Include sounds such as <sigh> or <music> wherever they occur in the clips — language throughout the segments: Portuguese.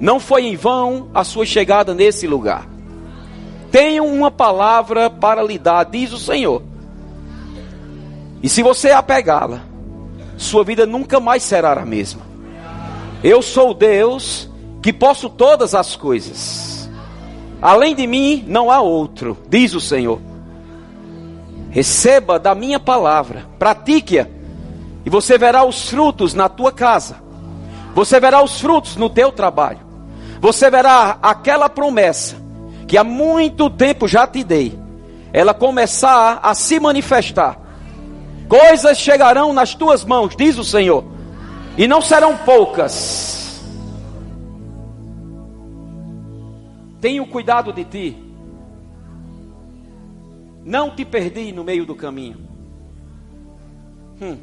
Não foi em vão a sua chegada nesse lugar. Tenho uma palavra para lhe dar, diz o Senhor. E se você apegá-la, sua vida nunca mais será a mesma. Eu sou Deus que posso todas as coisas. Além de mim não há outro, diz o Senhor. Receba da minha palavra, pratique-a, e você verá os frutos na tua casa. Você verá os frutos no teu trabalho. Você verá aquela promessa que há muito tempo já te dei. Ela começar a se manifestar. Coisas chegarão nas tuas mãos, diz o Senhor, e não serão poucas. Tenho cuidado de ti. Não te perdi no meio do caminho. Hum.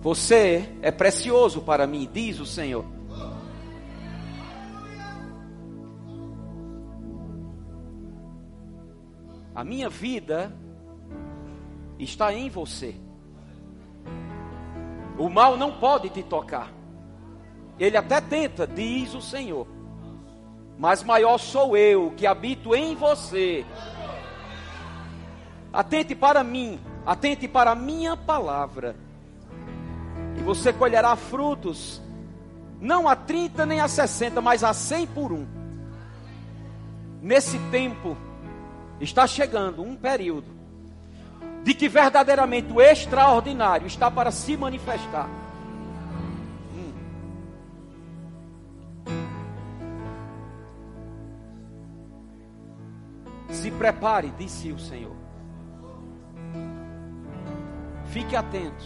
Você é precioso para mim, diz o Senhor. A minha vida está em você. O mal não pode te tocar. Ele até tenta, diz o Senhor mas maior sou eu que habito em você. Atente para mim, atente para a minha palavra, e você colherá frutos, não a 30 nem a 60, mas a 100 por um. Nesse tempo, está chegando um período de que verdadeiramente o extraordinário está para se manifestar. Se prepare, disse o Senhor. Fique atento.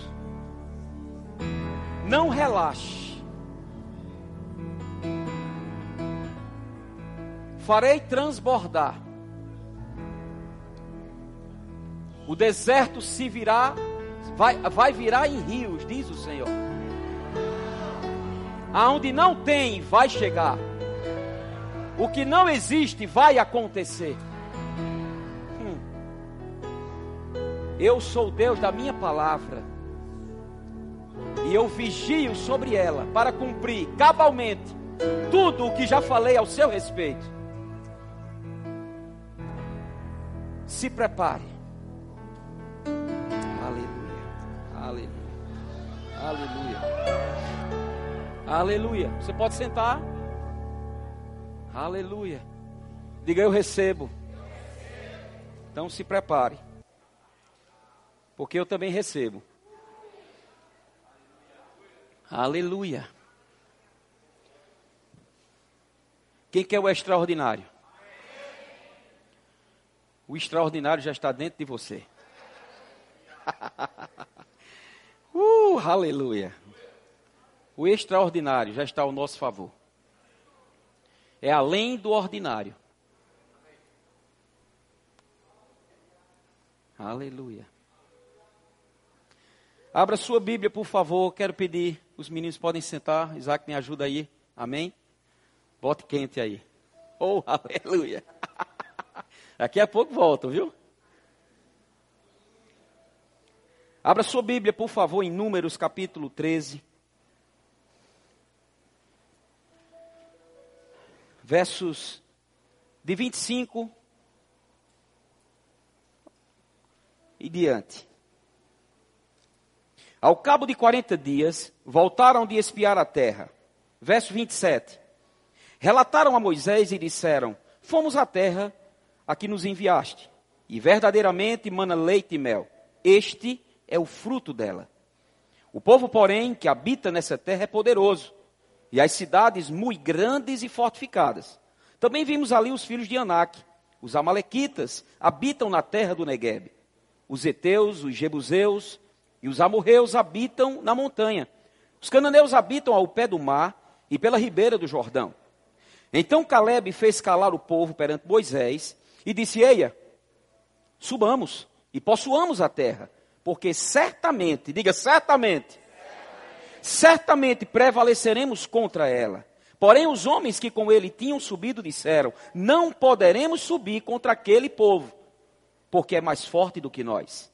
Não relaxe. Farei transbordar. O deserto se virá, vai, vai virar em rios, diz o Senhor. Aonde não tem, vai chegar. O que não existe, vai acontecer. Eu sou Deus da minha palavra. E eu vigio sobre ela para cumprir cabalmente tudo o que já falei ao seu respeito. Se prepare. Aleluia. Aleluia. Você pode sentar. Aleluia. Diga eu recebo. Então se prepare porque eu também recebo. Aleluia. Quem quer o extraordinário? O extraordinário já está dentro de você. <laughs> uh, aleluia. O extraordinário já está ao nosso favor. É além do ordinário. Aleluia. Abra sua Bíblia, por favor. Quero pedir, os meninos podem sentar. Isaac, me ajuda aí. Amém? Bote quente aí. Oh, <laughs> aleluia. Daqui a pouco volto, viu? Abra sua Bíblia, por favor, em Números capítulo 13. Versos de 25 e diante. Ao cabo de 40 dias, voltaram de espiar a terra. Verso 27. Relataram a Moisés e disseram: Fomos à terra a que nos enviaste, e verdadeiramente mana leite e mel. Este é o fruto dela. O povo, porém, que habita nessa terra é poderoso, e as cidades muito grandes e fortificadas. Também vimos ali os filhos de Anak, os amalequitas, habitam na terra do Negueb. Os heteus, os jebuseus, e os amorreus habitam na montanha. Os cananeus habitam ao pé do mar e pela ribeira do Jordão. Então Caleb fez calar o povo perante Moisés e disse: Eia, subamos e possuamos a terra, porque certamente, diga certamente, certamente prevaleceremos contra ela. Porém, os homens que com ele tinham subido disseram: Não poderemos subir contra aquele povo, porque é mais forte do que nós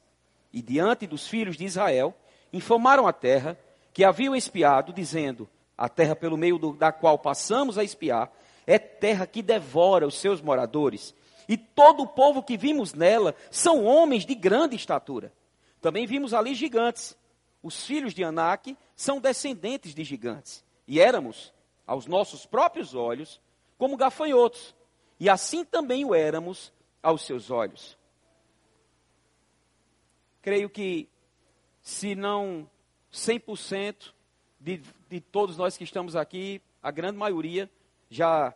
e diante dos filhos de Israel, infamaram a terra que haviam espiado, dizendo: A terra pelo meio do, da qual passamos a espiar é terra que devora os seus moradores. E todo o povo que vimos nela são homens de grande estatura. Também vimos ali gigantes. Os filhos de Anak são descendentes de gigantes. E éramos, aos nossos próprios olhos, como gafanhotos. E assim também o éramos aos seus olhos. Creio que, se não 100% de, de todos nós que estamos aqui, a grande maioria já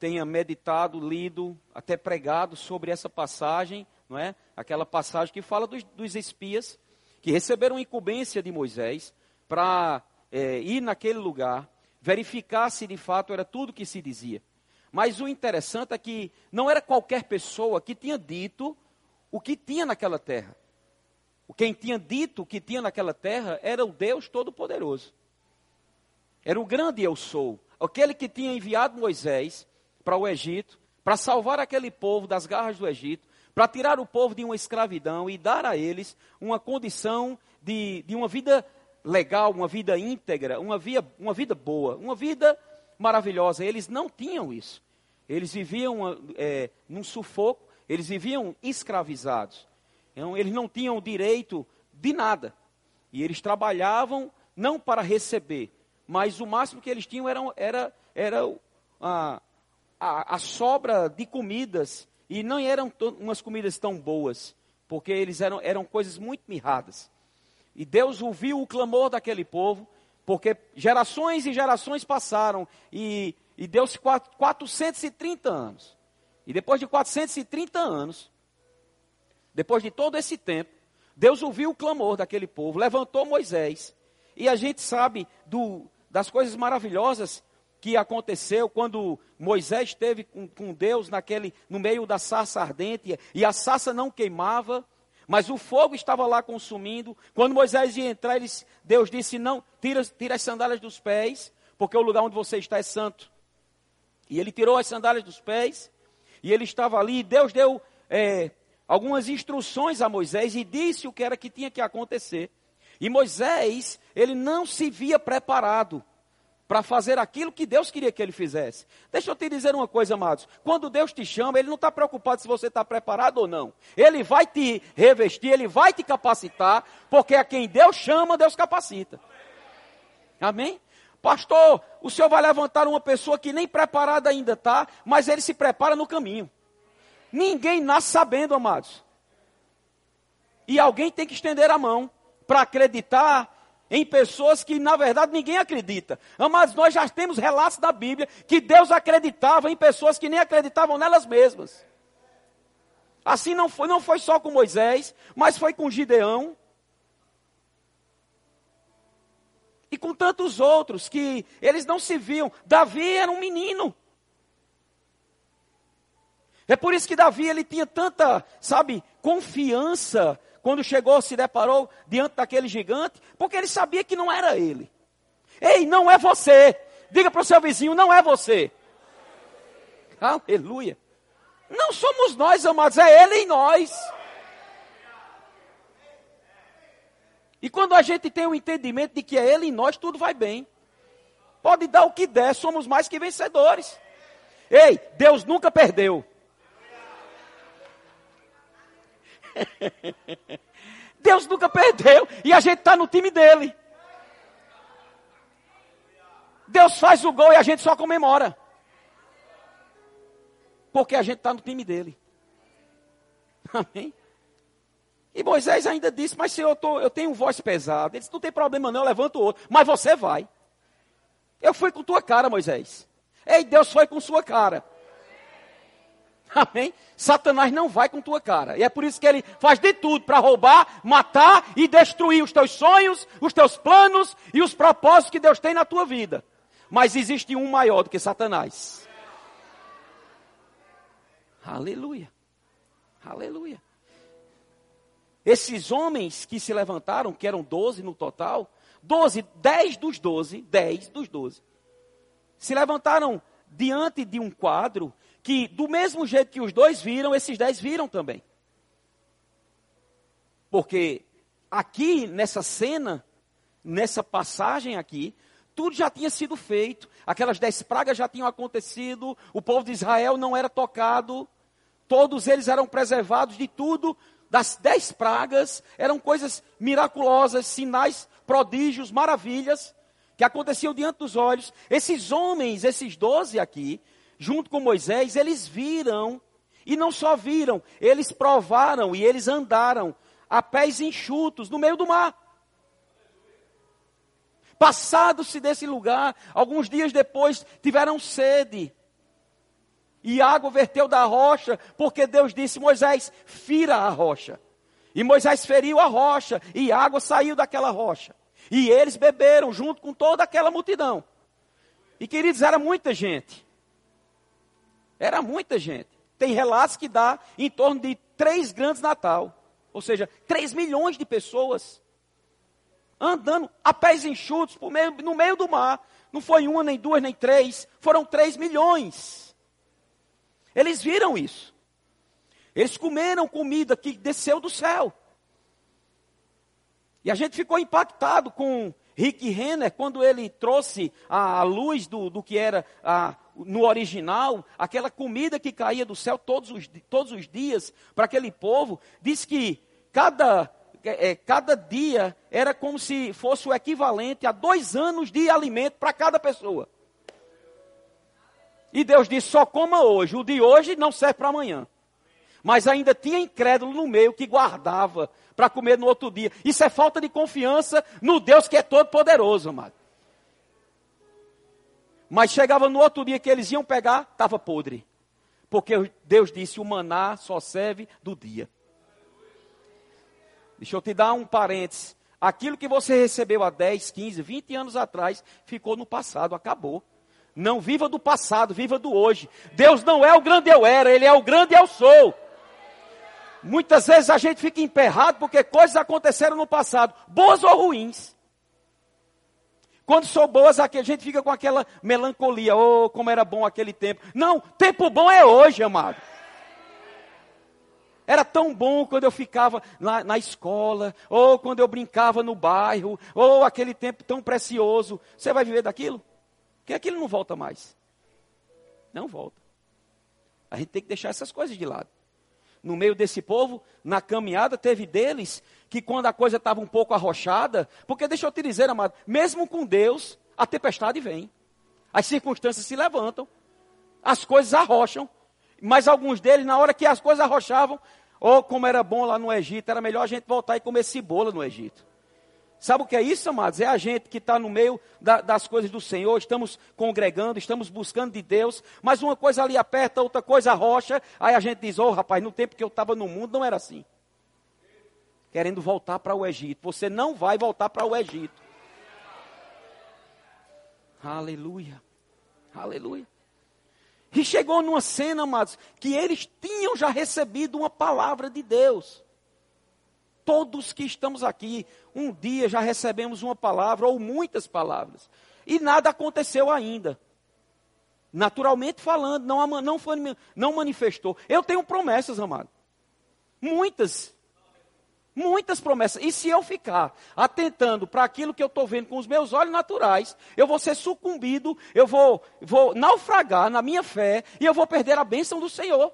tenha meditado, lido, até pregado sobre essa passagem, não é? Aquela passagem que fala dos, dos espias que receberam incumbência de Moisés para é, ir naquele lugar, verificar se de fato era tudo que se dizia. Mas o interessante é que não era qualquer pessoa que tinha dito o que tinha naquela terra. Quem tinha dito o que tinha naquela terra era o Deus Todo-Poderoso. Era o grande eu sou, aquele que tinha enviado Moisés para o Egito, para salvar aquele povo das garras do Egito, para tirar o povo de uma escravidão e dar a eles uma condição de, de uma vida legal, uma vida íntegra, uma, via, uma vida boa, uma vida maravilhosa. Eles não tinham isso. Eles viviam é, num sufoco, eles viviam escravizados. Então, eles não tinham direito de nada. E eles trabalhavam não para receber, mas o máximo que eles tinham era, era, era a, a, a sobra de comidas, e não eram umas comidas tão boas, porque eles eram, eram coisas muito mirradas. E Deus ouviu o clamor daquele povo, porque gerações e gerações passaram, e, e deu-se 430 anos. E depois de 430 anos, depois de todo esse tempo, Deus ouviu o clamor daquele povo, levantou Moisés, e a gente sabe do, das coisas maravilhosas que aconteceu quando Moisés esteve com, com, Deus naquele, no meio da sarça ardente e a sarça não queimava, mas o fogo estava lá consumindo. Quando Moisés ia entrar, eles, Deus disse: Não, tira, tira as sandálias dos pés, porque o lugar onde você está é santo. E ele tirou as sandálias dos pés, e ele estava ali. E Deus deu é, algumas instruções a Moisés e disse o que era que tinha que acontecer. E Moisés, ele não se via preparado para fazer aquilo que Deus queria que ele fizesse. Deixa eu te dizer uma coisa, amados. Quando Deus te chama, Ele não está preocupado se você está preparado ou não. Ele vai te revestir, Ele vai te capacitar, porque a quem Deus chama, Deus capacita. Amém? Pastor, o senhor vai levantar uma pessoa que nem preparada ainda está, mas ele se prepara no caminho. Ninguém nasce sabendo, amados. E alguém tem que estender a mão para acreditar em pessoas que na verdade ninguém acredita. Mas nós já temos relatos da Bíblia que Deus acreditava em pessoas que nem acreditavam nelas mesmas. Assim não foi, não foi só com Moisés, mas foi com Gideão. E com tantos outros que eles não se viam. Davi era um menino. É por isso que Davi ele tinha tanta, sabe, confiança quando chegou, se deparou diante daquele gigante, porque ele sabia que não era ele. Ei, não é você. Diga para o seu vizinho, não é você. Aleluia. Não somos nós, amados, é ele em nós. E quando a gente tem o entendimento de que é ele em nós, tudo vai bem. Pode dar o que der, somos mais que vencedores. Ei, Deus nunca perdeu. <laughs> Deus nunca perdeu e a gente está no time dele. Deus faz o gol e a gente só comemora. Porque a gente está no time dele. <laughs> Amém? E Moisés ainda disse, mas Senhor, eu, tô, eu tenho voz pesada. Ele disse, não tem problema não, levanto o outro. Mas você vai. Eu fui com tua cara, Moisés. Ei, Deus foi com sua cara. <laughs> Amém? Satanás não vai com tua cara. E é por isso que ele faz de tudo para roubar, matar e destruir os teus sonhos, os teus planos e os propósitos que Deus tem na tua vida. Mas existe um maior do que Satanás. Aleluia. Aleluia. Esses homens que se levantaram, que eram doze no total, doze, dez dos doze, dez dos doze, se levantaram diante de um quadro que do mesmo jeito que os dois viram, esses dez viram também. Porque aqui nessa cena, nessa passagem aqui, tudo já tinha sido feito, aquelas dez pragas já tinham acontecido, o povo de Israel não era tocado, todos eles eram preservados de tudo, das dez pragas, eram coisas miraculosas, sinais, prodígios, maravilhas, que aconteciam diante dos olhos. Esses homens, esses doze aqui, junto com Moisés, eles viram, e não só viram, eles provaram e eles andaram a pés enxutos no meio do mar. Passado-se desse lugar, alguns dias depois tiveram sede. E água verteu da rocha, porque Deus disse: Moisés, fira a rocha. E Moisés feriu a rocha, e água saiu daquela rocha. E eles beberam junto com toda aquela multidão. E queridos, era muita gente. Era muita gente. Tem relatos que dá em torno de três grandes Natal. Ou seja, três milhões de pessoas andando a pés enxutos meio, no meio do mar. Não foi uma, nem duas, nem três. Foram três milhões. Eles viram isso. Eles comeram comida que desceu do céu. E a gente ficou impactado com Rick Renner quando ele trouxe a, luz do, do que era a, no original, aquela comida que caía do céu todos os, todos os dias para aquele povo. Diz que cada é, cada dia era como se fosse o equivalente a dois anos de alimento para cada pessoa. E Deus disse: só coma hoje. O de hoje não serve para amanhã. Mas ainda tinha incrédulo no meio que guardava para comer no outro dia. Isso é falta de confiança no Deus que é todo poderoso, amado. Mas chegava no outro dia que eles iam pegar, estava podre. Porque Deus disse: o maná só serve do dia. Deixa eu te dar um parênteses. Aquilo que você recebeu há 10, 15, 20 anos atrás ficou no passado, acabou. Não viva do passado, viva do hoje. Deus não é o grande eu era, Ele é o grande eu sou. Muitas vezes a gente fica emperrado porque coisas aconteceram no passado, boas ou ruins. Quando são boas, a gente fica com aquela melancolia, oh, como era bom aquele tempo. Não, tempo bom é hoje, amado. Era tão bom quando eu ficava na, na, escola, ou quando eu brincava no bairro, ou aquele tempo tão precioso. Você vai viver daquilo? Porque aquilo não volta mais. Não volta. A gente tem que deixar essas coisas de lado. No meio desse povo, na caminhada, teve deles que quando a coisa estava um pouco arrochada, porque deixa eu te dizer, amado, mesmo com Deus, a tempestade vem. As circunstâncias se levantam, as coisas arrocham, mas alguns deles, na hora que as coisas arrochavam, ou oh, como era bom lá no Egito, era melhor a gente voltar e comer cebola no Egito. Sabe o que é isso, amados? É a gente que está no meio da, das coisas do Senhor, estamos congregando, estamos buscando de Deus, mas uma coisa ali aperta, outra coisa arrocha, aí a gente diz, ô oh, rapaz, no tempo que eu estava no mundo não era assim. Querendo voltar para o Egito. Você não vai voltar para o Egito. Aleluia. Aleluia. E chegou numa cena, amados, que eles tinham já recebido uma palavra de Deus. Todos que estamos aqui, um dia já recebemos uma palavra ou muitas palavras. E nada aconteceu ainda. Naturalmente falando, não, não, não manifestou. Eu tenho promessas, amado. Muitas. Muitas promessas. E se eu ficar atentando para aquilo que eu estou vendo com os meus olhos naturais, eu vou ser sucumbido, eu vou, vou naufragar na minha fé e eu vou perder a bênção do Senhor.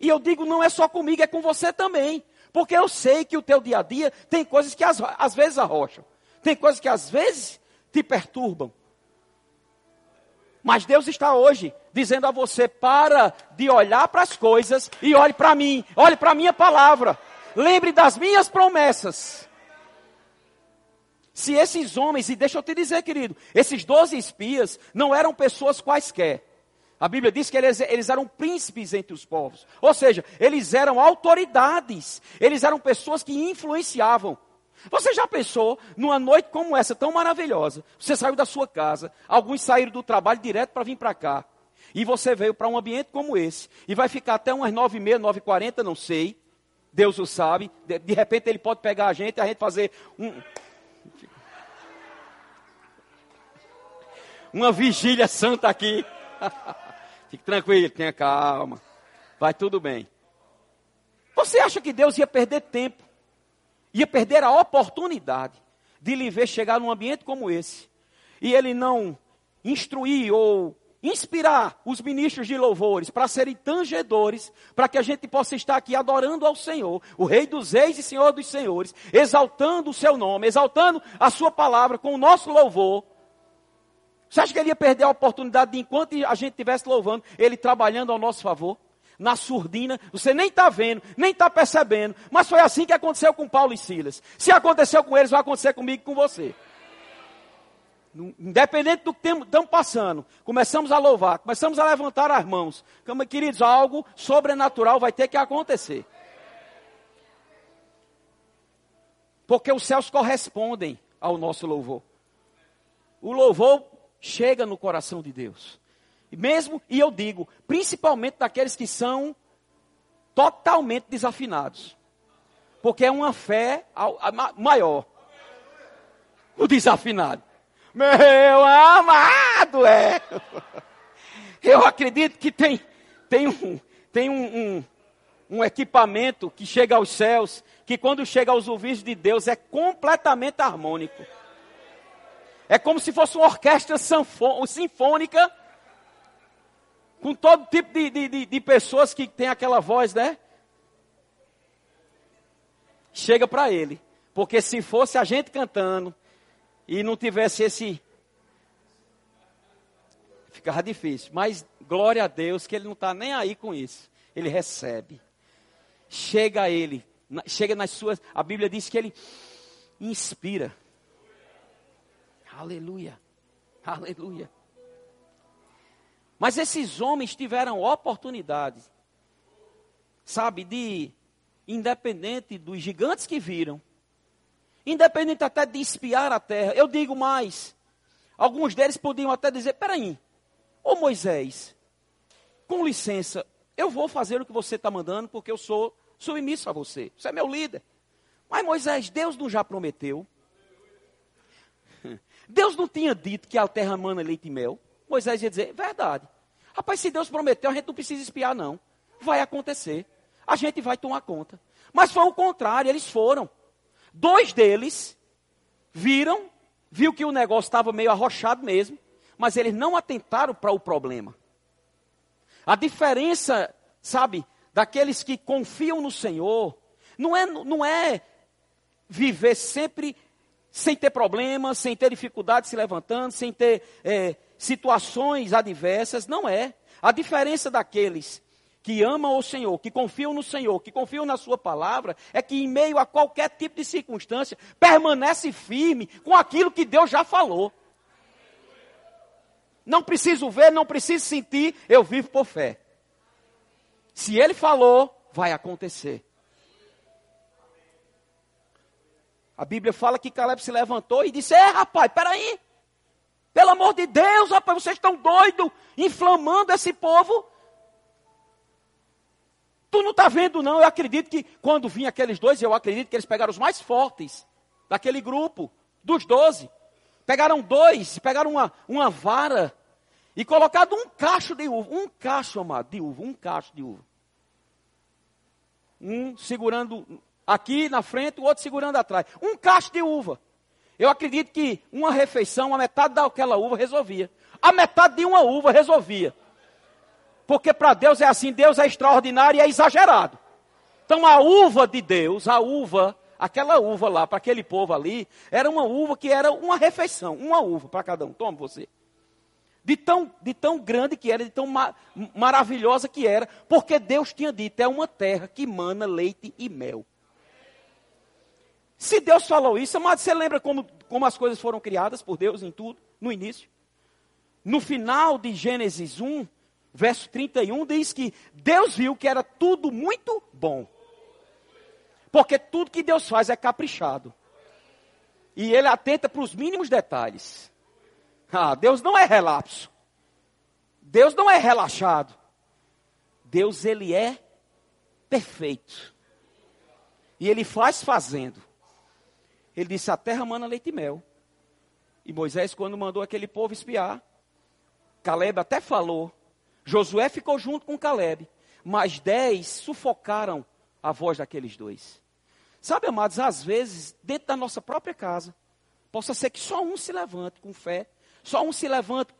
E eu digo, não é só comigo, é com você também. Porque eu sei que o teu dia a dia tem coisas que às, às vezes arrocham. Tem coisas que às vezes te perturbam. Mas Deus está hoje dizendo a você: para de olhar para as coisas e olhe para mim, olhe para a minha palavra. Lembre das minhas promessas. Se esses homens, e deixa eu te dizer, querido, esses doze espias não eram pessoas quaisquer. A Bíblia diz que eles, eles, eram príncipes entre os povos. Ou seja, eles eram autoridades. Eles eram pessoas que influenciavam. Você já pensou numa noite como essa, tão maravilhosa? Você saiu da sua casa, alguns saíram do trabalho direto para vir para cá. E você veio para um ambiente como esse. E vai ficar até umas nove e meia, nove e quarenta, não sei. Deus o sabe. De, de repente ele pode pegar a gente e a gente fazer um. Uma vigília santa aqui. <laughs> Fique tranquilo, tenha calma. Vai tudo bem. Você acha que Deus ia perder tempo? Ia perder a oportunidade de lhe ver chegar num ambiente como esse, e ele não instruir ou inspirar os ministros de louvores para serem tangedores, para que a gente possa estar aqui adorando ao Senhor, o Rei dos Reis e Senhor dos Senhores, exaltando o seu nome, exaltando a sua palavra com o nosso louvor. Você acha que ele ia perder a oportunidade de, enquanto a gente estivesse louvando, ele trabalhando ao nosso favor? Na surdina, você nem está vendo, nem está percebendo, mas foi assim que aconteceu com Paulo e Silas. Se aconteceu com eles, vai acontecer comigo e com você. Independente do que estamos passando, começamos a louvar, começamos a levantar as mãos. Queridos, algo sobrenatural vai ter que acontecer. Porque os céus correspondem ao nosso louvor. O louvor chega no coração de Deus. E mesmo, e eu digo, principalmente daqueles que são totalmente desafinados. Porque é uma fé maior. O desafinado. Meu amado é. <laughs> Eu acredito que tem, tem, um, tem um, um, um equipamento que chega aos céus, que quando chega aos ouvidos de Deus é completamente harmônico. É como se fosse uma orquestra sinfônica, com todo tipo de, de, de pessoas que tem aquela voz, né? Chega para ele. Porque se fosse a gente cantando, e não tivesse esse. Ficava difícil. Mas glória a Deus que ele não está nem aí com isso. Ele recebe. Chega a ele. Chega nas suas. A Bíblia diz que ele inspira. Aleluia. Aleluia. Mas esses homens tiveram oportunidade, sabe, de, independente dos gigantes que viram, Independente até de espiar a terra. Eu digo mais. Alguns deles podiam até dizer: peraí, ô Moisés, com licença, eu vou fazer o que você está mandando porque eu sou submisso a você. Você é meu líder. Mas Moisés, Deus não já prometeu? Deus não tinha dito que a terra mana leite e mel? Moisés ia dizer, verdade. Rapaz, se Deus prometeu, a gente não precisa espiar, não. Vai acontecer. A gente vai tomar conta. Mas foi o contrário, eles foram. Dois deles viram, viu que o negócio estava meio arrochado mesmo, mas eles não atentaram para o problema. A diferença, sabe, daqueles que confiam no Senhor, não é, não é viver sempre sem ter problemas, sem ter dificuldades se levantando, sem ter é, situações adversas, não é. A diferença daqueles que amam o Senhor, que confiam no Senhor, que confiam na Sua palavra, é que em meio a qualquer tipo de circunstância, permanece firme com aquilo que Deus já falou. Não preciso ver, não preciso sentir, eu vivo por fé. Se Ele falou, vai acontecer. A Bíblia fala que Caleb se levantou e disse: É, rapaz, peraí. Pelo amor de Deus, rapaz, vocês estão doidos, inflamando esse povo. Tu não está vendo, não. Eu acredito que quando vinham aqueles dois, eu acredito que eles pegaram os mais fortes daquele grupo, dos doze. Pegaram dois, pegaram uma, uma vara e colocado um cacho de uva. Um cacho, amado, de uva. Um cacho de uva. Um segurando aqui na frente, o outro segurando atrás. Um cacho de uva. Eu acredito que uma refeição, a metade daquela uva resolvia. A metade de uma uva resolvia. Porque para Deus é assim, Deus é extraordinário e é exagerado. Então a uva de Deus, a uva, aquela uva lá, para aquele povo ali, era uma uva que era uma refeição, uma uva para cada um. Toma você. De tão, de tão grande que era, de tão ma maravilhosa que era, porque Deus tinha dito, é uma terra que mana leite e mel. Se Deus falou isso, mas você lembra como, como as coisas foram criadas por Deus em tudo, no início? No final de Gênesis 1, verso 31 diz que Deus viu que era tudo muito bom. Porque tudo que Deus faz é caprichado. E ele atenta para os mínimos detalhes. Ah, Deus não é relapso. Deus não é relaxado. Deus ele é perfeito. E ele faz fazendo. Ele disse: "A terra mana leite e mel". E Moisés quando mandou aquele povo espiar, Caleb até falou Josué ficou junto com Caleb, mas dez sufocaram a voz daqueles dois. Sabe, amados, às vezes, dentro da nossa própria casa, possa ser que só um se levante com fé, Só um se levanta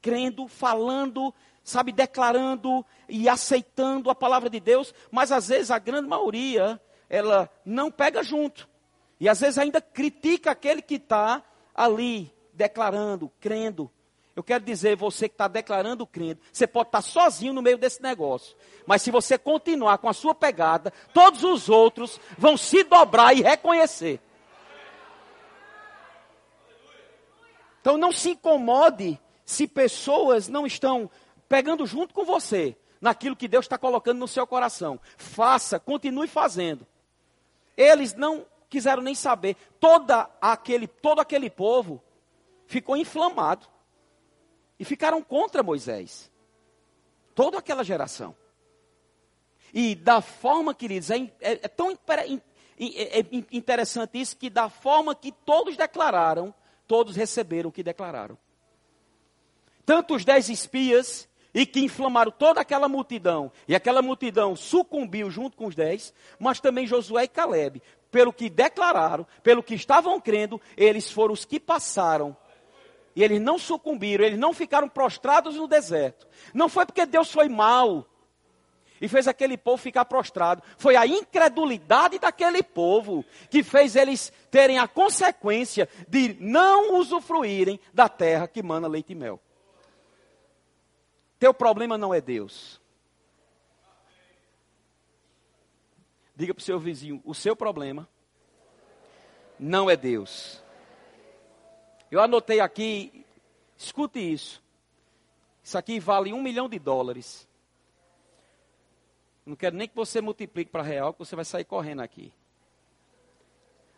crendo, falando, sabe, declarando e aceitando a palavra de Deus, mas às vezes a grande maioria, ela não pega junto. E às vezes ainda critica aquele que está ali, declarando, crendo. Eu quero dizer, você que está declarando crendo, você pode estar tá sozinho no meio desse negócio. Mas se você continuar com a sua pegada, todos os outros vão se dobrar e reconhecer. Então não se incomode se pessoas não estão pegando junto com você naquilo que Deus está colocando no seu coração. Faça, continue fazendo. Eles não quiseram nem saber. Toda aquele, todo aquele povo ficou inflamado. E ficaram contra Moisés. Toda aquela geração. E da forma, queridos, é, é, é tão é, é interessante isso que da forma que todos declararam, todos receberam o que declararam tanto os dez espias, e que inflamaram toda aquela multidão, e aquela multidão sucumbiu junto com os dez, mas também Josué e Caleb, pelo que declararam, pelo que estavam crendo, eles foram os que passaram. E eles não sucumbiram, eles não ficaram prostrados no deserto. Não foi porque Deus foi mal e fez aquele povo ficar prostrado. Foi a incredulidade daquele povo que fez eles terem a consequência de não usufruírem da terra que mana leite e mel. Teu problema não é Deus. Diga para o seu vizinho: o seu problema não é Deus. Eu anotei aqui, escute isso. Isso aqui vale um milhão de dólares. Não quero nem que você multiplique para real, que você vai sair correndo aqui.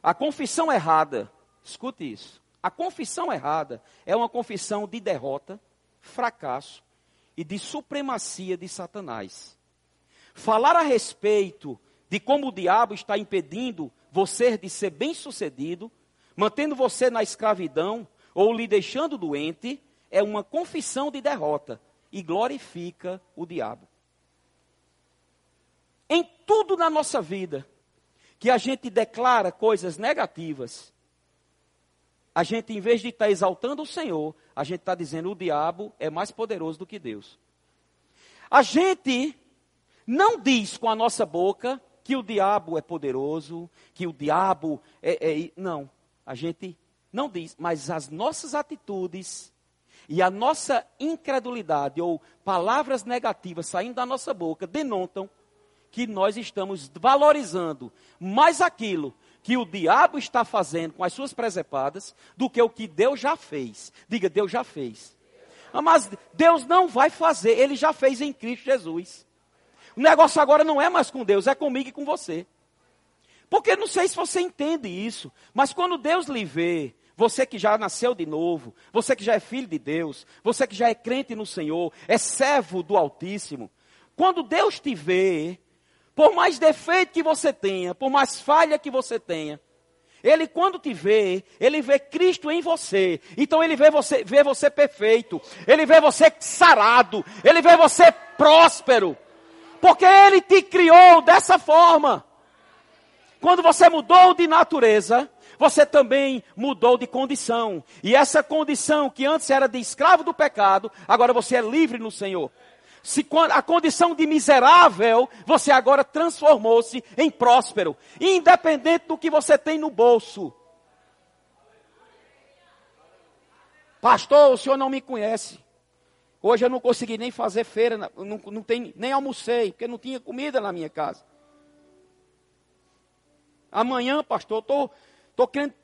A confissão errada, escute isso. A confissão errada é uma confissão de derrota, fracasso e de supremacia de Satanás. Falar a respeito de como o diabo está impedindo você de ser bem-sucedido, mantendo você na escravidão ou lhe deixando doente, é uma confissão de derrota e glorifica o diabo. Em tudo na nossa vida que a gente declara coisas negativas, a gente, em vez de estar tá exaltando o Senhor, a gente está dizendo o diabo é mais poderoso do que Deus. A gente não diz com a nossa boca que o diabo é poderoso, que o diabo é, é. Não, a gente não diz, mas as nossas atitudes e a nossa incredulidade ou palavras negativas saindo da nossa boca denotam que nós estamos valorizando mais aquilo que o diabo está fazendo com as suas presepadas do que o que Deus já fez. Diga, Deus já fez. Ah, mas Deus não vai fazer, ele já fez em Cristo Jesus. O negócio agora não é mais com Deus, é comigo e com você. Porque não sei se você entende isso, mas quando Deus lhe vê, você que já nasceu de novo, você que já é filho de Deus, você que já é crente no Senhor, é servo do Altíssimo, quando Deus te vê, por mais defeito que você tenha, por mais falha que você tenha, ele quando te vê, ele vê Cristo em você. Então ele vê você, vê você perfeito. Ele vê você sarado. Ele vê você próspero. Porque ele te criou dessa forma. Quando você mudou de natureza, você também mudou de condição. E essa condição que antes era de escravo do pecado, agora você é livre no Senhor se a condição de miserável, você agora transformou-se em próspero, independente do que você tem no bolso. Pastor, o senhor não me conhece. Hoje eu não consegui nem fazer feira, não, não tem, nem almocei, porque não tinha comida na minha casa. Amanhã, pastor, estou tô, tô querendo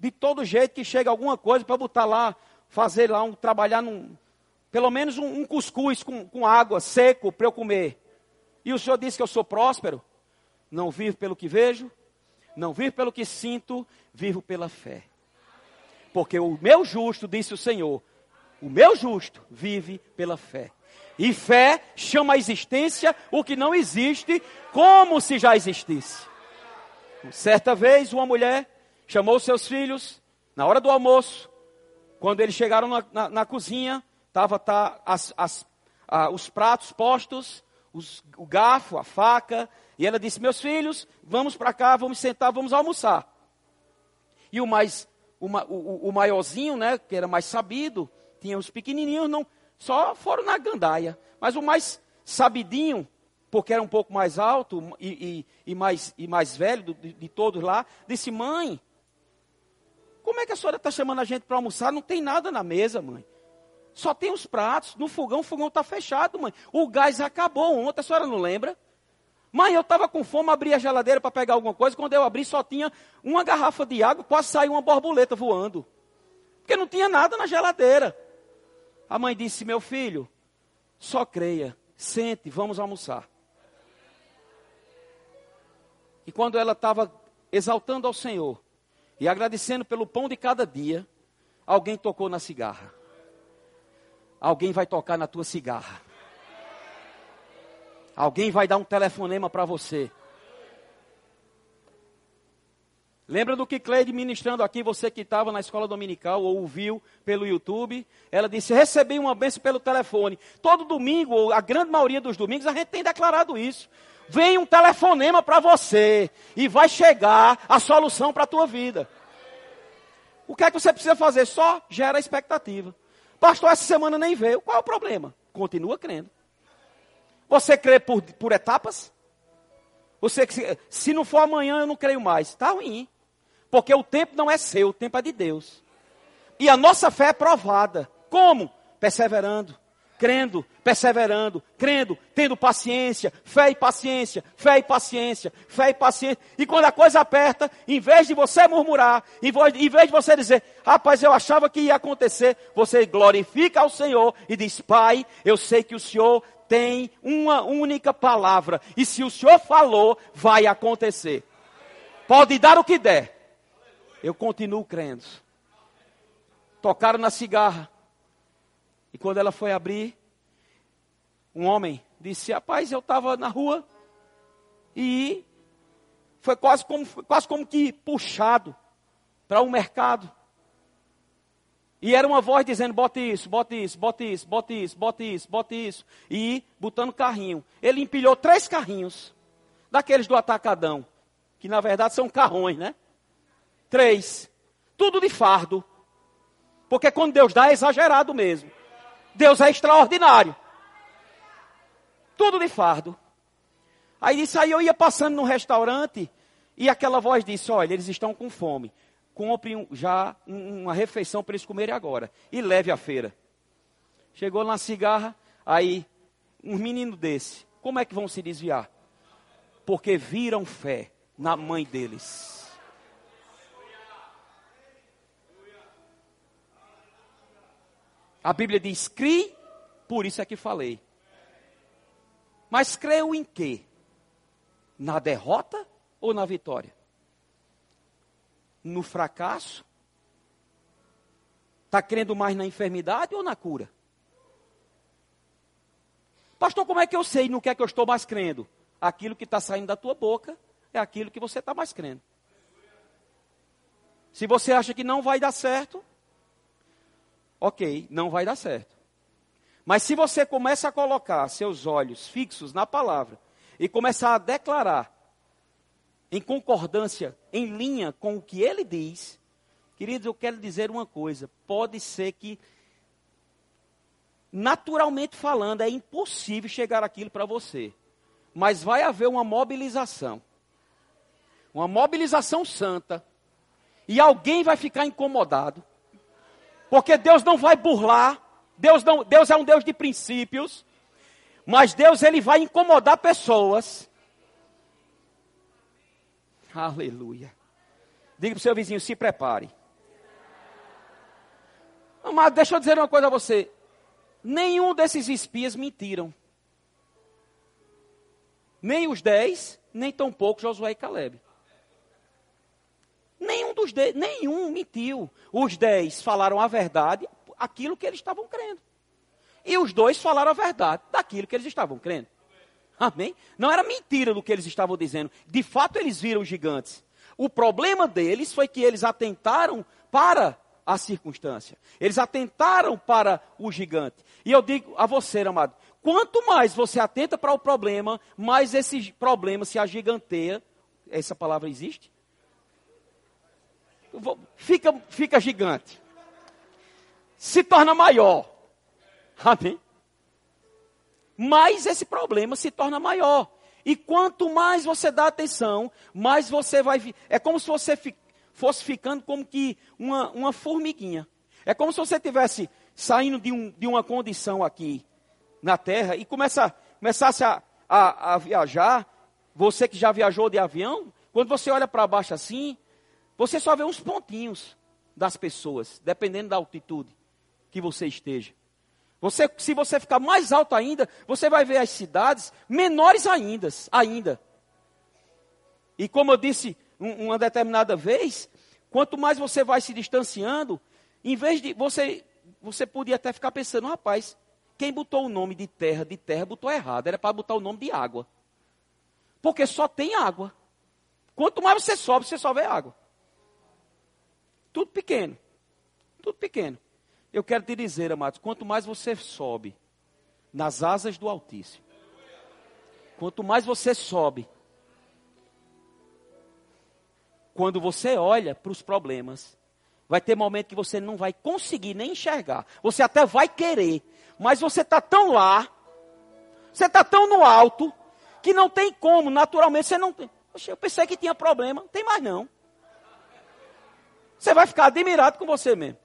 de todo jeito que chegue alguma coisa para botar lá, fazer lá, um, trabalhar num, pelo menos um, um cuscuz com, com água seco para eu comer. E o Senhor disse que eu sou próspero. Não vivo pelo que vejo, não vivo pelo que sinto, vivo pela fé. Porque o meu justo, disse o Senhor, o meu justo vive pela fé. E fé chama a existência o que não existe, como se já existisse. Certa vez, uma mulher chamou seus filhos, na hora do almoço, quando eles chegaram na, na, na cozinha, Tava tá, as, as, os pratos postos, os, o garfo, a faca. E ela disse: Meus filhos, vamos para cá, vamos sentar, vamos almoçar. E o mais o, o maiorzinho, né, que era mais sabido, tinha os pequenininhos, não, só foram na gandaia. Mas o mais sabidinho, porque era um pouco mais alto e, e, e mais, e mais velho de, de todos lá, disse: Mãe, como é que a senhora está chamando a gente para almoçar? Não tem nada na mesa, mãe. Só tem os pratos. No fogão, o fogão está fechado, mãe. O gás acabou ontem, a senhora não lembra? Mãe, eu estava com fome, abri a geladeira para pegar alguma coisa. Quando eu abri, só tinha uma garrafa de água, quase saiu uma borboleta voando. Porque não tinha nada na geladeira. A mãe disse: Meu filho, só creia, sente, vamos almoçar. E quando ela estava exaltando ao Senhor e agradecendo pelo pão de cada dia, alguém tocou na cigarra. Alguém vai tocar na tua cigarra. Alguém vai dar um telefonema para você. Lembra do que Cleide ministrando aqui, você que estava na escola dominical ou ouviu pelo YouTube? Ela disse: Recebi uma bênção pelo telefone. Todo domingo, ou a grande maioria dos domingos, a gente tem declarado isso. Vem um telefonema para você e vai chegar a solução para a tua vida. O que é que você precisa fazer? Só gera expectativa. Pastor, essa semana nem veio. Qual é o problema? Continua crendo. Você crê por, por etapas? Você, se, não for amanhã, eu não creio mais. Está ruim. Porque o tempo não é seu, o tempo é de Deus. E a nossa fé é provada. Como? Perseverando, crendo, perseverando, crendo, tendo paciência, fé e paciência, fé e paciência, fé e paciência. E quando a coisa aperta, em vez de você murmurar, em vez de você dizer, rapaz, eu achava que ia acontecer, você glorifica ao Senhor e diz, Pai, eu sei que o Senhor tem uma única palavra, e se o Senhor falou, vai acontecer. Pode dar o que der, eu continuo crendo. Tocaram na cigarra. E quando ela foi abrir, um homem disse: Rapaz, eu estava na rua e foi quase como, quase como que puxado para um mercado. E era uma voz dizendo: bote isso, bote isso, bote isso, bote isso, bote isso, bote isso. E botando carrinho. Ele empilhou três carrinhos, daqueles do atacadão, que na verdade são carrões, né? Três. Tudo de fardo. Porque quando Deus dá é exagerado mesmo. Deus é extraordinário. Tudo de fardo. Aí disse, aí eu ia passando no restaurante e aquela voz disse, olha, eles estão com fome. Compre já uma refeição para eles comerem agora. E leve à feira. Chegou na cigarra, aí um menino desse, como é que vão se desviar? Porque viram fé na mãe deles. A Bíblia diz: crie, por isso é que falei. Mas creio em quê? Na derrota ou na vitória? No fracasso? Está crendo mais na enfermidade ou na cura? Pastor, como é que eu sei no que é que eu estou mais crendo? Aquilo que está saindo da tua boca é aquilo que você está mais crendo. Se você acha que não vai dar certo, ok, não vai dar certo. Mas se você começa a colocar seus olhos fixos na palavra e começar a declarar em concordância, em linha com o que ele diz, queridos, eu quero dizer uma coisa: pode ser que, naturalmente falando, é impossível chegar aquilo para você, mas vai haver uma mobilização. Uma mobilização santa, e alguém vai ficar incomodado, porque Deus não vai burlar, Deus, não, Deus é um Deus de princípios, mas Deus ele vai incomodar pessoas. Aleluia. Diga para o seu vizinho, se prepare. Mas deixa eu dizer uma coisa a você. Nenhum desses espias mentiram. Nem os dez, nem tampouco Josué e Caleb. Nenhum dos dez, nenhum mentiu. Os dez falaram a verdade, aquilo que eles estavam crendo. E os dois falaram a verdade daquilo que eles estavam crendo. Amém? Não era mentira do que eles estavam dizendo. De fato, eles viram os gigantes. O problema deles foi que eles atentaram para a circunstância. Eles atentaram para o gigante. E eu digo a você, amado, quanto mais você atenta para o problema, mais esse problema se agiganteia. Essa palavra existe? Fica, fica gigante. Se torna maior. Amém? Mais esse problema se torna maior. E quanto mais você dá atenção, mais você vai. É como se você fosse ficando como que uma, uma formiguinha. É como se você estivesse saindo de, um, de uma condição aqui na Terra e começa, começasse a, a, a viajar. Você que já viajou de avião, quando você olha para baixo assim, você só vê uns pontinhos das pessoas, dependendo da altitude que você esteja. Você, se você ficar mais alto ainda, você vai ver as cidades menores ainda, ainda. E como eu disse um, uma determinada vez, quanto mais você vai se distanciando, em vez de você, você podia até ficar pensando, rapaz, quem botou o nome de terra de terra botou errado, era para botar o nome de água. Porque só tem água. Quanto mais você sobe, você só vê água. Tudo pequeno. Tudo pequeno. Eu quero te dizer, amados, quanto mais você sobe nas asas do Altíssimo, quanto mais você sobe, quando você olha para os problemas, vai ter momento que você não vai conseguir nem enxergar. Você até vai querer, mas você está tão lá, você está tão no alto, que não tem como, naturalmente você não tem. Eu pensei que tinha problema, não tem mais não. Você vai ficar admirado com você mesmo.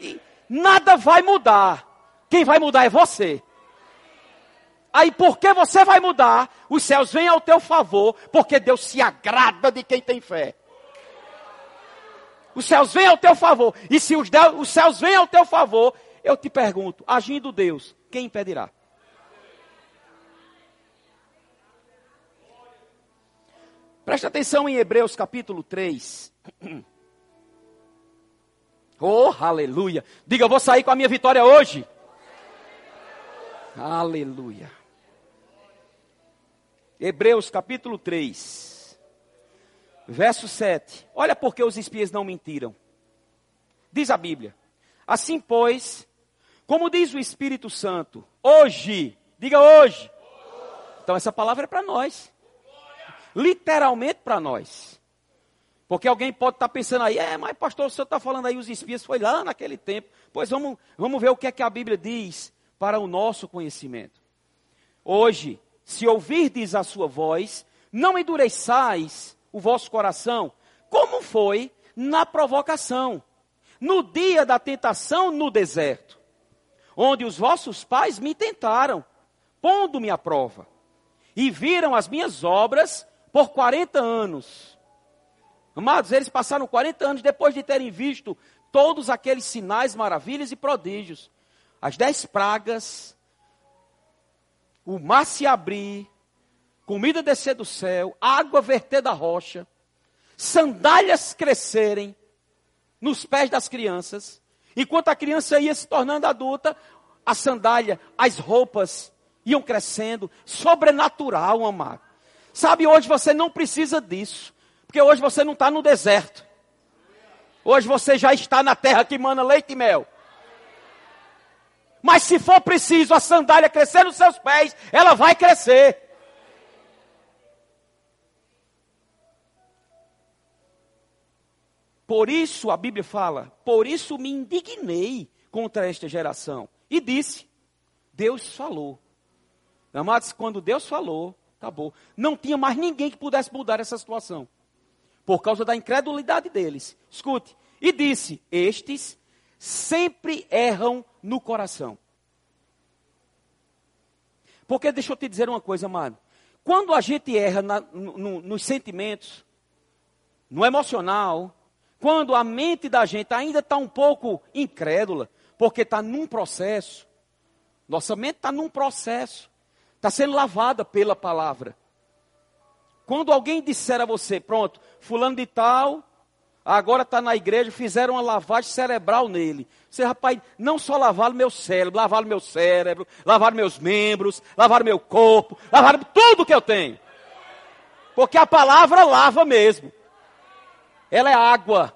E, nada vai mudar. Quem vai mudar é você. Aí, porque você vai mudar, os céus vêm ao teu favor, porque Deus se agrada de quem tem fé. Os céus vêm ao teu favor. E se os, os céus vêm ao teu favor, eu te pergunto, agindo Deus, quem impedirá? Preste atenção em Hebreus capítulo 3. <clears throat> Oh, aleluia. Diga, eu vou sair com a minha vitória hoje. Aleluia. Hebreus capítulo 3, verso 7. Olha porque os espias não mentiram. Diz a Bíblia: Assim, pois, como diz o Espírito Santo, hoje, diga hoje. Então, essa palavra é para nós. Literalmente para nós. Porque alguém pode estar tá pensando aí, é, mas pastor, o senhor está falando aí, os espias foi lá naquele tempo. Pois vamos, vamos ver o que é que a Bíblia diz para o nosso conhecimento. Hoje, se ouvirdes a sua voz, não endureçais o vosso coração, como foi na provocação, no dia da tentação no deserto, onde os vossos pais me tentaram, pondo-me à prova, e viram as minhas obras por 40 anos. Amados, eles passaram 40 anos depois de terem visto todos aqueles sinais, maravilhas e prodígios. As dez pragas, o mar se abrir, comida descer do céu, água verter da rocha, sandálias crescerem nos pés das crianças. Enquanto a criança ia se tornando adulta, a sandália, as roupas iam crescendo, sobrenatural, amado. Sabe, hoje você não precisa disso. Porque hoje você não está no deserto. Hoje você já está na terra que mana leite e mel. Mas se for preciso a sandália crescer nos seus pés, ela vai crescer. Por isso a Bíblia fala, por isso me indignei contra esta geração. E disse, Deus falou. Amados, quando Deus falou, acabou. Não tinha mais ninguém que pudesse mudar essa situação por causa da incredulidade deles. Escute, e disse: Estes sempre erram no coração. Porque deixa eu te dizer uma coisa, amado. Quando a gente erra na, no, nos sentimentos, no emocional, quando a mente da gente ainda está um pouco incrédula, porque está num processo, nossa mente está num processo, está sendo lavada pela palavra. Quando alguém disser a você, pronto, fulano de tal, agora está na igreja, fizeram uma lavagem cerebral nele. Você, rapaz, não só lavaram meu cérebro, lavaram meu cérebro, lavaram meus membros, lavaram meu corpo, lavaram tudo que eu tenho. Porque a palavra lava mesmo. Ela é água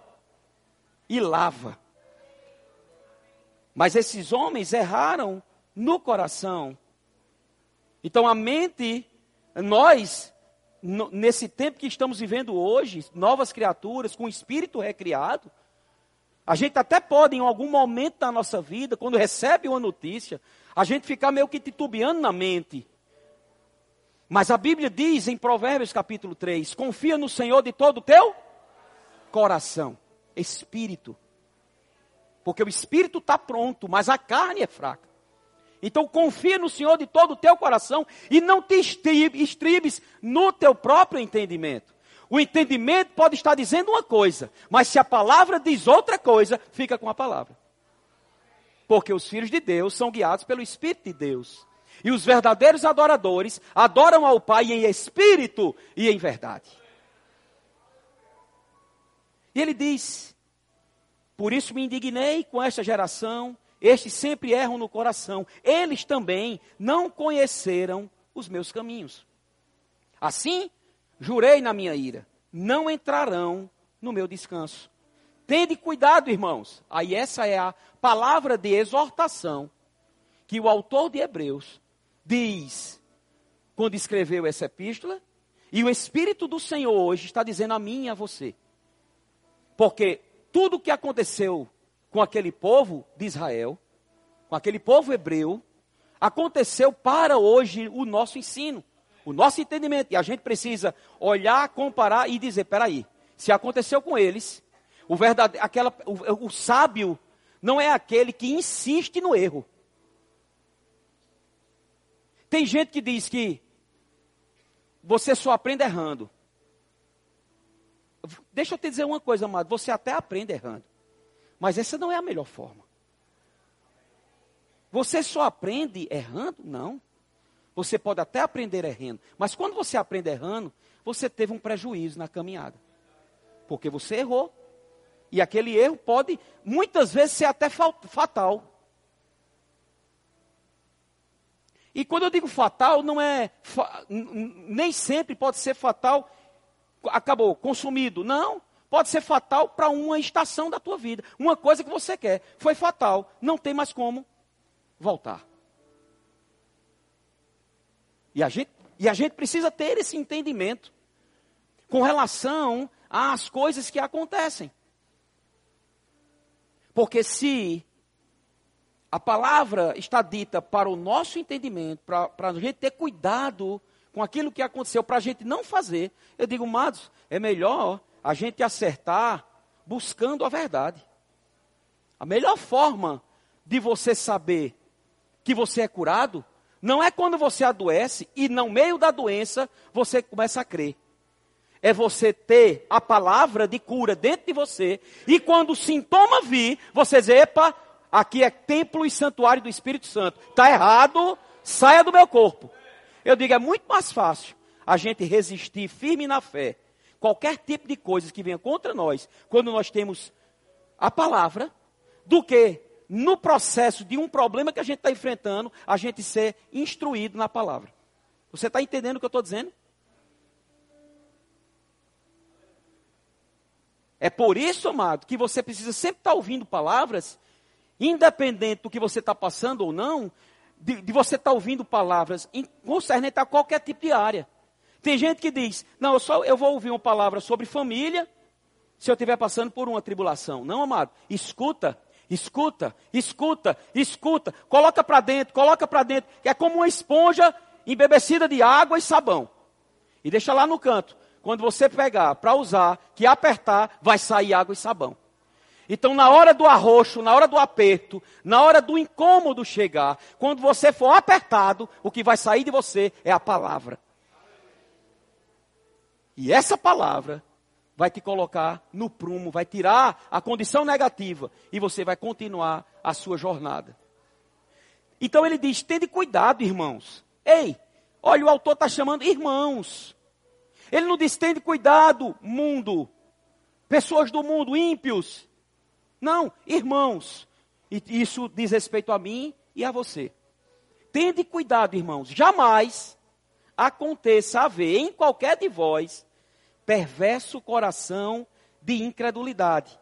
e lava. Mas esses homens erraram no coração. Então a mente, nós nesse tempo que estamos vivendo hoje, novas criaturas, com o espírito recriado, a gente até pode, em algum momento da nossa vida, quando recebe uma notícia, a gente ficar meio que titubeando na mente. Mas a Bíblia diz em Provérbios capítulo 3: confia no Senhor de todo o teu coração, espírito. Porque o espírito está pronto, mas a carne é fraca. Então confia no Senhor de todo o teu coração e não te estribes no teu próprio entendimento. O entendimento pode estar dizendo uma coisa, mas se a palavra diz outra coisa, fica com a palavra. Porque os filhos de Deus são guiados pelo Espírito de Deus. E os verdadeiros adoradores adoram ao Pai em espírito e em verdade. E ele diz: Por isso me indignei com esta geração, estes sempre erram no coração. Eles também não conheceram os meus caminhos. Assim, Jurei na minha ira, não entrarão no meu descanso. Tende cuidado, irmãos. Aí essa é a palavra de exortação que o autor de Hebreus diz quando escreveu essa epístola, e o Espírito do Senhor hoje está dizendo a mim e a você. Porque tudo o que aconteceu com aquele povo de Israel, com aquele povo hebreu, aconteceu para hoje o nosso ensino o nosso entendimento. E a gente precisa olhar, comparar e dizer: peraí, se aconteceu com eles, o, verdade, aquela, o, o sábio não é aquele que insiste no erro. Tem gente que diz que você só aprende errando. Deixa eu te dizer uma coisa, amado. Você até aprende errando. Mas essa não é a melhor forma. Você só aprende errando? Não. Você pode até aprender errando, mas quando você aprende errando, você teve um prejuízo na caminhada. Porque você errou. E aquele erro pode, muitas vezes, ser até fatal. E quando eu digo fatal, não é. Nem sempre pode ser fatal, acabou, consumido. Não. Pode ser fatal para uma estação da tua vida. Uma coisa que você quer. Foi fatal. Não tem mais como voltar. E a gente, e a gente precisa ter esse entendimento com relação às coisas que acontecem. Porque se a palavra está dita para o nosso entendimento, para, para a gente ter cuidado com aquilo que aconteceu, para a gente não fazer, eu digo, amados, é melhor a gente acertar buscando a verdade. A melhor forma de você saber que você é curado não é quando você adoece e no meio da doença você começa a crer. É você ter a palavra de cura dentro de você e quando o sintoma vir, você dizer, epa, aqui é templo e santuário do Espírito Santo. Está errado, saia do meu corpo. Eu digo, é muito mais fácil a gente resistir firme na fé. Qualquer tipo de coisas que venha contra nós, quando nós temos a palavra, do que no processo de um problema que a gente está enfrentando, a gente ser instruído na palavra. Você está entendendo o que eu estou dizendo? É por isso, amado, que você precisa sempre estar tá ouvindo palavras, independente do que você está passando ou não, de, de você estar tá ouvindo palavras concernente a qualquer tipo de área. Tem gente que diz, não, eu, só, eu vou ouvir uma palavra sobre família se eu estiver passando por uma tribulação. Não, amado, escuta Escuta, escuta, escuta. Coloca para dentro, coloca para dentro. É como uma esponja embebecida de água e sabão. E deixa lá no canto. Quando você pegar para usar, que apertar, vai sair água e sabão. Então, na hora do arroxo, na hora do aperto, na hora do incômodo chegar, quando você for apertado, o que vai sair de você é a palavra. E essa palavra vai te colocar no prumo, vai tirar a condição negativa e você vai continuar a sua jornada. Então ele diz: tende cuidado, irmãos. Ei, olha, o autor está chamando irmãos. Ele não diz: tende cuidado, mundo, pessoas do mundo, ímpios. Não, irmãos. E isso diz respeito a mim e a você. Tende cuidado, irmãos. Jamais aconteça haver em qualquer de vós perverso coração de incredulidade,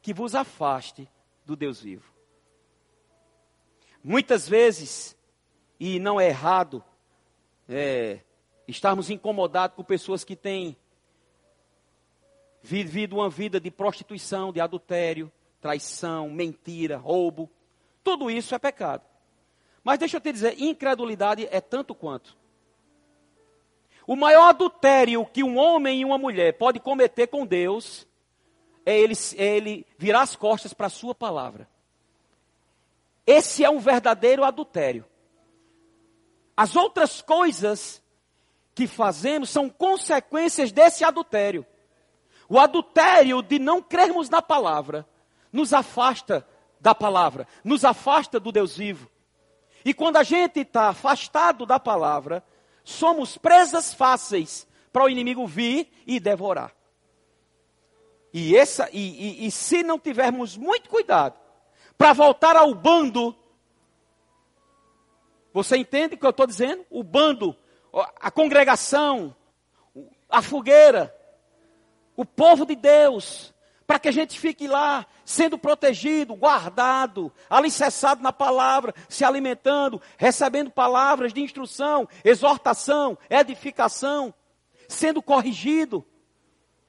que vos afaste do Deus vivo. Muitas vezes, e não é errado é, estarmos incomodados com pessoas que têm vivido uma vida de prostituição, de adultério, traição, mentira, roubo. Tudo isso é pecado. Mas deixa eu te dizer, incredulidade é tanto quanto. O maior adultério que um homem e uma mulher pode cometer com Deus é ele, é ele virar as costas para a sua palavra. Esse é um verdadeiro adultério. As outras coisas que fazemos são consequências desse adultério. O adultério de não crermos na palavra nos afasta da palavra, nos afasta do Deus vivo. E quando a gente está afastado da palavra, somos presas fáceis para o inimigo vir e devorar. E, essa, e, e, e se não tivermos muito cuidado para voltar ao bando, você entende o que eu estou dizendo? O bando, a congregação, a fogueira, o povo de Deus, para que a gente fique lá sendo protegido, guardado, alicerçado na palavra, se alimentando, recebendo palavras de instrução, exortação, edificação, sendo corrigido,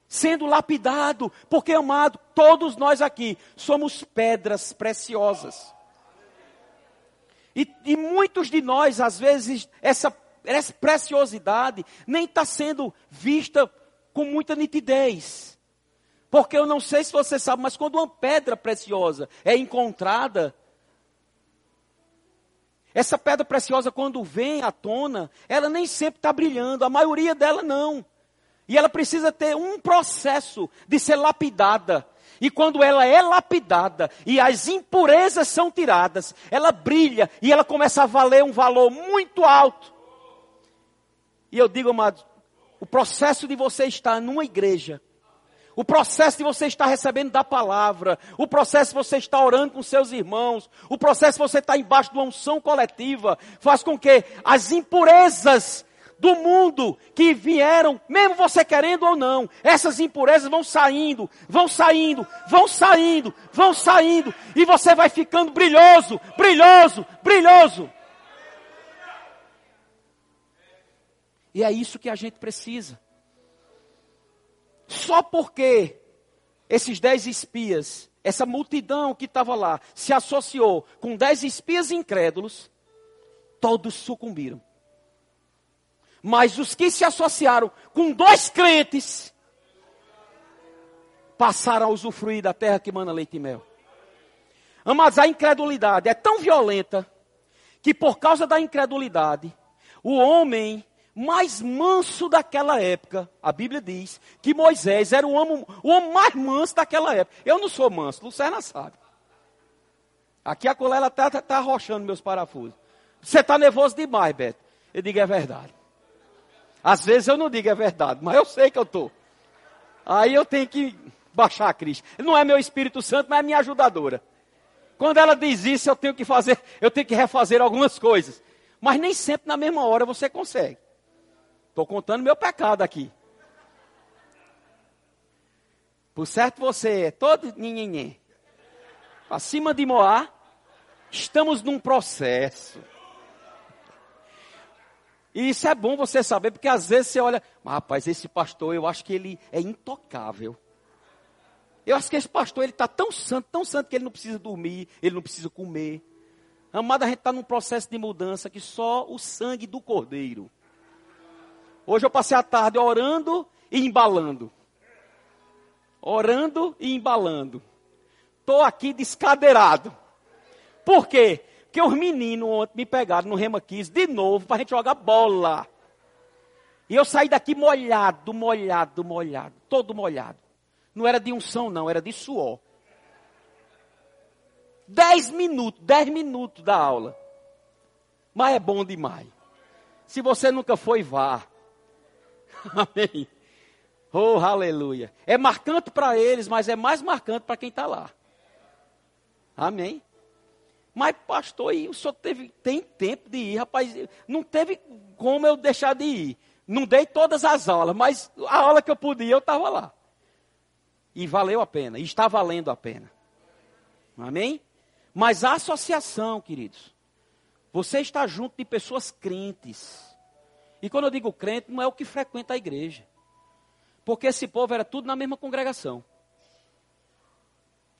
sendo lapidado, porque amado, todos nós aqui somos pedras preciosas. E, e muitos de nós, às vezes, essa, essa preciosidade nem está sendo vista com muita nitidez. Porque eu não sei se você sabe, mas quando uma pedra preciosa é encontrada, essa pedra preciosa, quando vem à tona, ela nem sempre está brilhando, a maioria dela não. E ela precisa ter um processo de ser lapidada. E quando ela é lapidada e as impurezas são tiradas, ela brilha e ela começa a valer um valor muito alto. E eu digo, amados, o processo de você estar numa igreja o processo de você estar recebendo da palavra, o processo de você estar orando com seus irmãos, o processo de você estar embaixo de uma unção coletiva, faz com que as impurezas do mundo que vieram, mesmo você querendo ou não, essas impurezas vão saindo, vão saindo, vão saindo, vão saindo, e você vai ficando brilhoso, brilhoso, brilhoso. E é isso que a gente precisa. Só porque esses dez espias, essa multidão que estava lá, se associou com dez espias incrédulos, todos sucumbiram. Mas os que se associaram com dois crentes, passaram a usufruir da terra que manda leite e mel. Mas a incredulidade é tão violenta que por causa da incredulidade, o homem mais manso daquela época, a Bíblia diz que Moisés era o homem, o homem mais manso daquela época. Eu não sou manso, Lucerna sabe. Aqui a colela está tá, tá arrochando meus parafusos. Você está nervoso demais, Beto. Eu digo é verdade. Às vezes eu não digo é verdade, mas eu sei que eu estou. Aí eu tenho que baixar a Cristo. Não é meu Espírito Santo, mas é minha ajudadora. Quando ela diz isso, eu tenho que fazer, eu tenho que refazer algumas coisas. Mas nem sempre na mesma hora você consegue. Estou contando meu pecado aqui. Por certo você é todo nhenhenhê. Acima de Moá, estamos num processo. E isso é bom você saber, porque às vezes você olha, mas rapaz, esse pastor, eu acho que ele é intocável. Eu acho que esse pastor, ele está tão santo, tão santo, que ele não precisa dormir, ele não precisa comer. Amada, a gente está num processo de mudança que só o sangue do cordeiro Hoje eu passei a tarde orando e embalando. Orando e embalando. Estou aqui descadeirado. Por quê? Porque os meninos ontem me pegaram no Rema 15 de novo para a gente jogar bola. E eu saí daqui molhado, molhado, molhado, todo molhado. Não era de unção, não, era de suor. Dez minutos, dez minutos da aula. Mas é bom demais. Se você nunca foi, vá. <laughs> Amém. Oh, aleluia. É marcante para eles, mas é mais marcante para quem está lá. Amém. Mas, pastor, e o senhor teve, tem tempo de ir, rapaz. Não teve como eu deixar de ir. Não dei todas as aulas, mas a aula que eu podia, eu estava lá. E valeu a pena, e está valendo a pena. Amém? Mas a associação, queridos, você está junto de pessoas crentes E quando eu digo crente, não é o que frequenta a igreja. Porque esse povo era tudo na mesma congregação.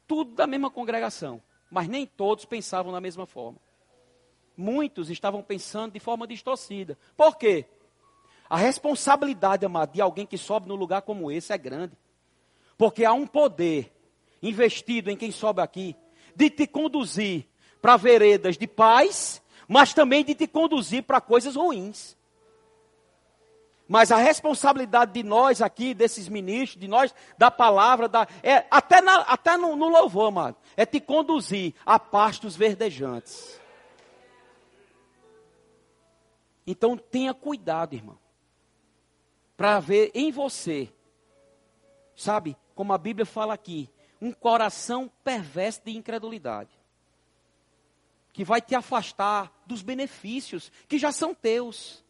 Tudo da mesma congregação. Mas nem todos pensavam da mesma forma. Muitos estavam pensando de forma distorcida. Por quê? A responsabilidade, amado, de alguém que sobe num lugar como esse é grande. Porque há um poder investido em quem sobe aqui de te conduzir para veredas de paz, mas também de te conduzir para coisas ruins. Mas a responsabilidade de nós aqui, desses ministros, de nós, da palavra, da, é, até, na, até no, no louvor, amado, é te conduzir a pastos verdejantes. Então tenha cuidado, irmão, para ver em você, sabe, como a Bíblia fala aqui, um coração perverso de incredulidade, que vai te afastar dos benefícios que já são teus.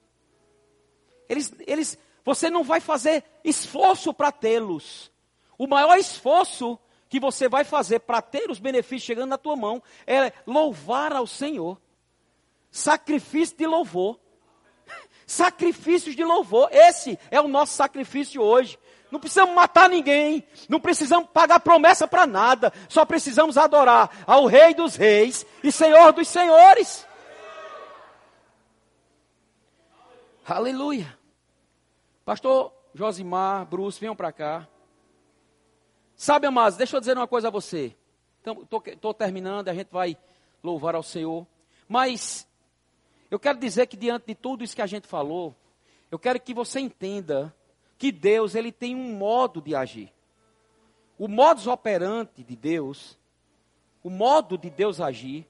Eles, eles, você não vai fazer esforço para tê-los. O maior esforço que você vai fazer para ter os benefícios chegando na tua mão é louvar ao Senhor. Sacrifício de louvor. <laughs> Sacrifícios de louvor. Esse é o nosso sacrifício hoje. Não precisamos matar ninguém, não precisamos pagar promessa para nada, só precisamos adorar ao Rei dos Reis e Senhor dos Senhores. Aleluia. Pastor Josimar, Bruce, venham para cá. Sabe, amados, deixa eu dizer uma coisa a você. Estou terminando, a gente vai louvar ao Senhor. Mas eu quero dizer que diante de tudo isso que a gente falou, eu quero que você entenda que Deus ele tem um modo de agir. O modus operandi de Deus, o modo de Deus agir,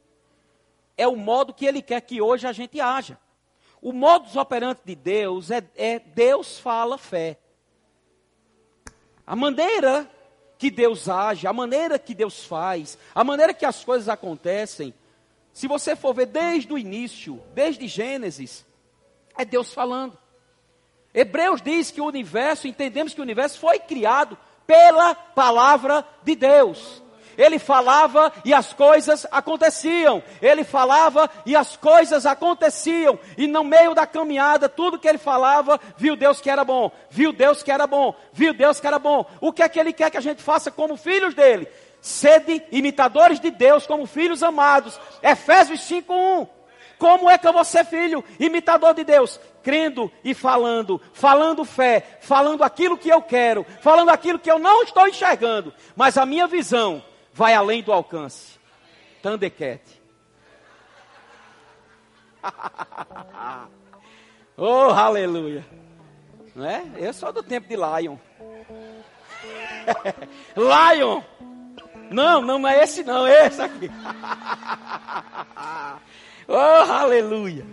é o modo que Ele quer que hoje a gente haja. O modus operandi de Deus é, é Deus fala fé. A maneira que Deus age, a maneira que Deus faz, a maneira que as coisas acontecem, se você for ver desde o início, desde Gênesis, é Deus falando. Hebreus diz que o universo, entendemos que o universo foi criado pela palavra de Deus. Ele falava e as coisas aconteciam. Ele falava e as coisas aconteciam. E no meio da caminhada, tudo que ele falava, viu Deus que era bom. Viu Deus que era bom. Viu Deus que era bom. O que é que ele quer que a gente faça como filhos dele? Sede imitadores de Deus como filhos amados. Efésios 5:1. Como é que eu vou ser filho, imitador de Deus? Crendo e falando, falando fé, falando aquilo que eu quero, falando aquilo que eu não estou enxergando, mas a minha visão vai além do alcance. Thundercat. <laughs> oh, aleluia. Não é? Eu sou do tempo de Lion. <laughs> Lion. Não, não é esse não, é esse aqui. <laughs> oh, aleluia.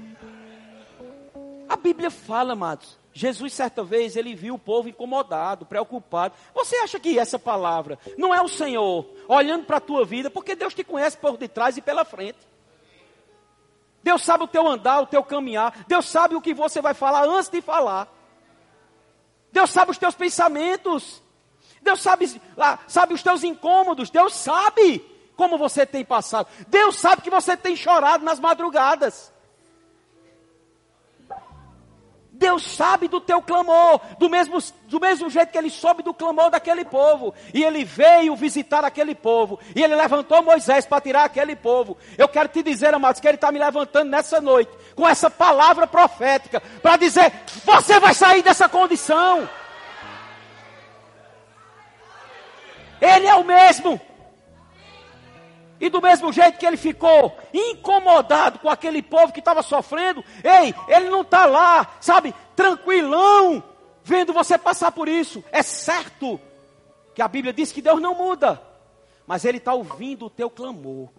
A Bíblia fala, amados, Jesus, certa vez, ele viu o povo incomodado, preocupado. Você acha que essa palavra não é o Senhor olhando para a tua vida, porque Deus te conhece por detrás e pela frente. Deus sabe o teu andar, o teu caminhar. Deus sabe o que você vai falar antes de falar. Deus sabe os teus pensamentos. Deus sabe, sabe os teus incômodos. Deus sabe como você tem passado. Deus sabe que você tem chorado nas madrugadas. Deus sabe do teu clamor, do mesmo, do mesmo jeito que ele soube do clamor daquele povo. E ele veio visitar aquele povo. E ele levantou Moisés para tirar aquele povo. Eu quero te dizer, amados, que ele está me levantando nessa noite com essa palavra profética para dizer: você vai sair dessa condição. Ele é o mesmo. E do mesmo jeito que ele ficou incomodado com aquele povo que estava sofrendo, ei, ele não está lá, sabe, tranquilão, vendo você passar por isso. É certo que a Bíblia diz que Deus não muda, mas ele está ouvindo o teu clamor.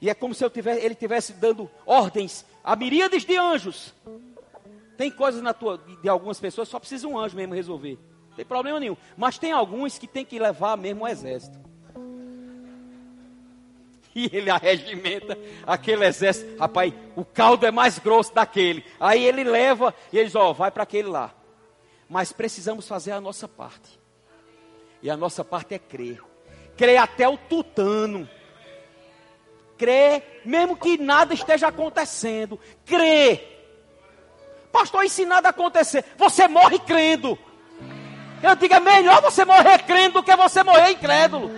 E é como se tivesse, ele estivesse dando ordens a miríades de anjos. Tem coisas na tua, de, algumas pessoas só precisa um anjo mesmo resolver. Não tem problema nenhum. Mas tem alguns que tem que levar mesmo o exército. <laughs> E ele arregimenta aquele exército. Rapaz, o caldo é mais grosso daquele. Aí ele leva e eles, ó, vai para aquele lá. Mas precisamos fazer a nossa parte. E a nossa parte é crer. Crer até o tutano. Crer, mesmo que nada esteja acontecendo. Crer. Pastor, e se nada acontecer? Você morre crendo. Eu digo, é melhor você morrer crendo do que você morrer incrédulo.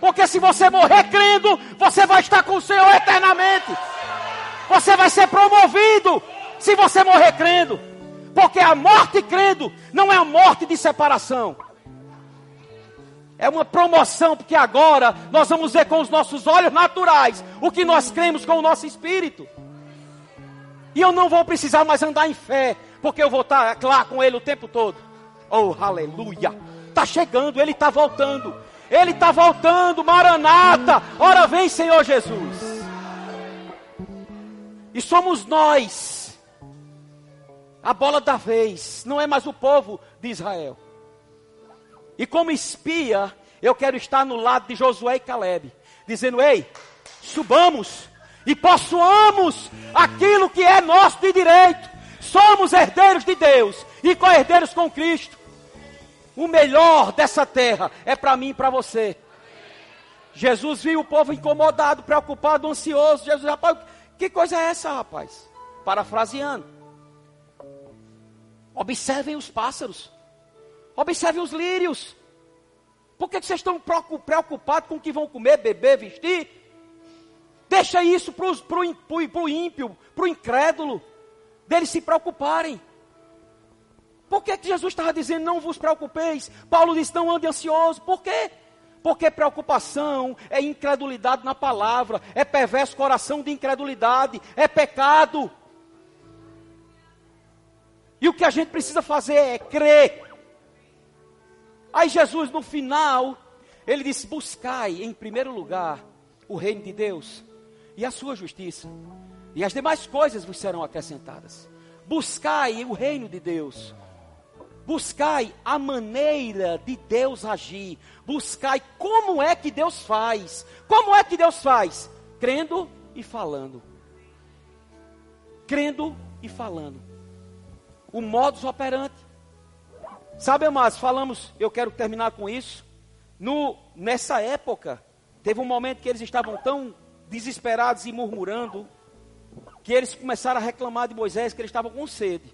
Porque se você morrer crendo, você vai estar com o Senhor eternamente. Você vai ser promovido se você morrer crendo. Porque a morte crendo não é a morte de separação. É uma promoção, porque agora nós vamos ver com os nossos olhos naturais o que nós cremos com o nosso espírito. E eu não vou precisar mais andar em fé, porque eu vou estar lá com Ele o tempo todo. Oh, aleluia! Está chegando, Ele está voltando. Ele está voltando, Maranata. Ora vem, Senhor Jesus. E somos nós, a bola da vez, não é mais o povo de Israel. E como espia, eu quero estar no lado de Josué e Caleb, dizendo: Ei, subamos e possuamos aquilo que é nosso de direito. Somos herdeiros de Deus e co-herdeiros com Cristo. O melhor dessa terra é para mim e para você. Jesus viu o povo incomodado, preocupado, ansioso. Jesus, rapaz, que coisa é essa, rapaz? Parafraseando. Observem os pássaros. Observe os lírios. Por que vocês estão preocupados com o que vão comer, beber, vestir? Deixa isso para o ímpio, para o incrédulo, deles se preocuparem. Por que, que Jesus estava dizendo não vos preocupeis? Paulo disse não ande ansioso. Por quê? Porque preocupação é incredulidade na palavra, é perverso coração de incredulidade, é pecado. E o que a gente precisa fazer é crer Aí Jesus, no final, ele disse: Buscai em primeiro lugar o reino de Deus e a sua justiça, e as demais coisas vos serão acrescentadas. Buscai o reino de Deus, buscai a maneira de Deus agir, buscai como é que Deus faz. Como é que Deus faz? Crendo e falando. Crendo e falando. O modus operandi. Sabe, amados, falamos, eu quero terminar com isso. No, nessa época, teve um momento que eles estavam tão desesperados e murmurando, que eles começaram a reclamar de Moisés, que eles estavam com sede.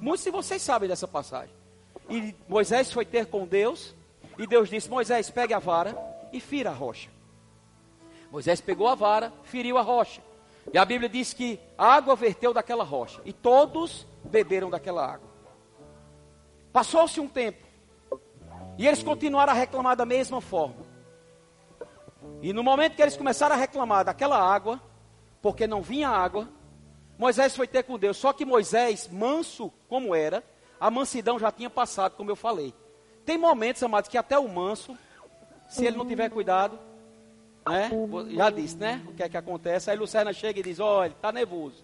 Muitos de vocês sabem dessa passagem. E Moisés foi ter com Deus, e Deus disse: Moisés, pegue a vara e fira a rocha. Moisés pegou a vara, feriu a rocha. E a Bíblia diz que a água verteu daquela rocha, e todos beberam daquela água. Passou-se um tempo. E eles continuaram a reclamar da mesma forma. E no momento que eles começaram a reclamar daquela água, porque não vinha água, Moisés foi ter com Deus. Só que Moisés, manso como era, a mansidão já tinha passado, como eu falei. Tem momentos, amados, que até o manso, se ele não tiver cuidado, né? Já disse, né? O que é que acontece? Aí Lucerna chega e diz: Olha, está nervoso.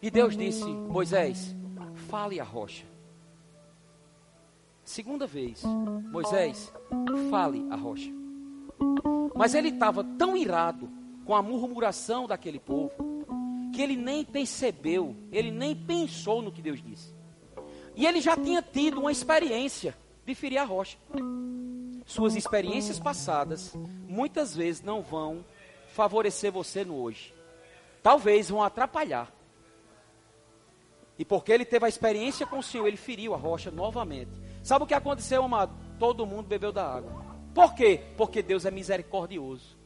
E Deus disse: Moisés, fale a rocha. Segunda vez, Moisés, fale a rocha. Mas ele estava tão irado com a murmuração daquele povo, que ele nem percebeu, ele nem pensou no que Deus disse. E ele já tinha tido uma experiência de ferir a rocha. Suas experiências passadas muitas vezes não vão favorecer você no hoje. Talvez vão atrapalhar. E porque ele teve a experiência com o Senhor, ele feriu a rocha novamente. Sabe o que aconteceu, amado? Todo mundo bebeu da água. Por quê? Porque Deus é misericordioso.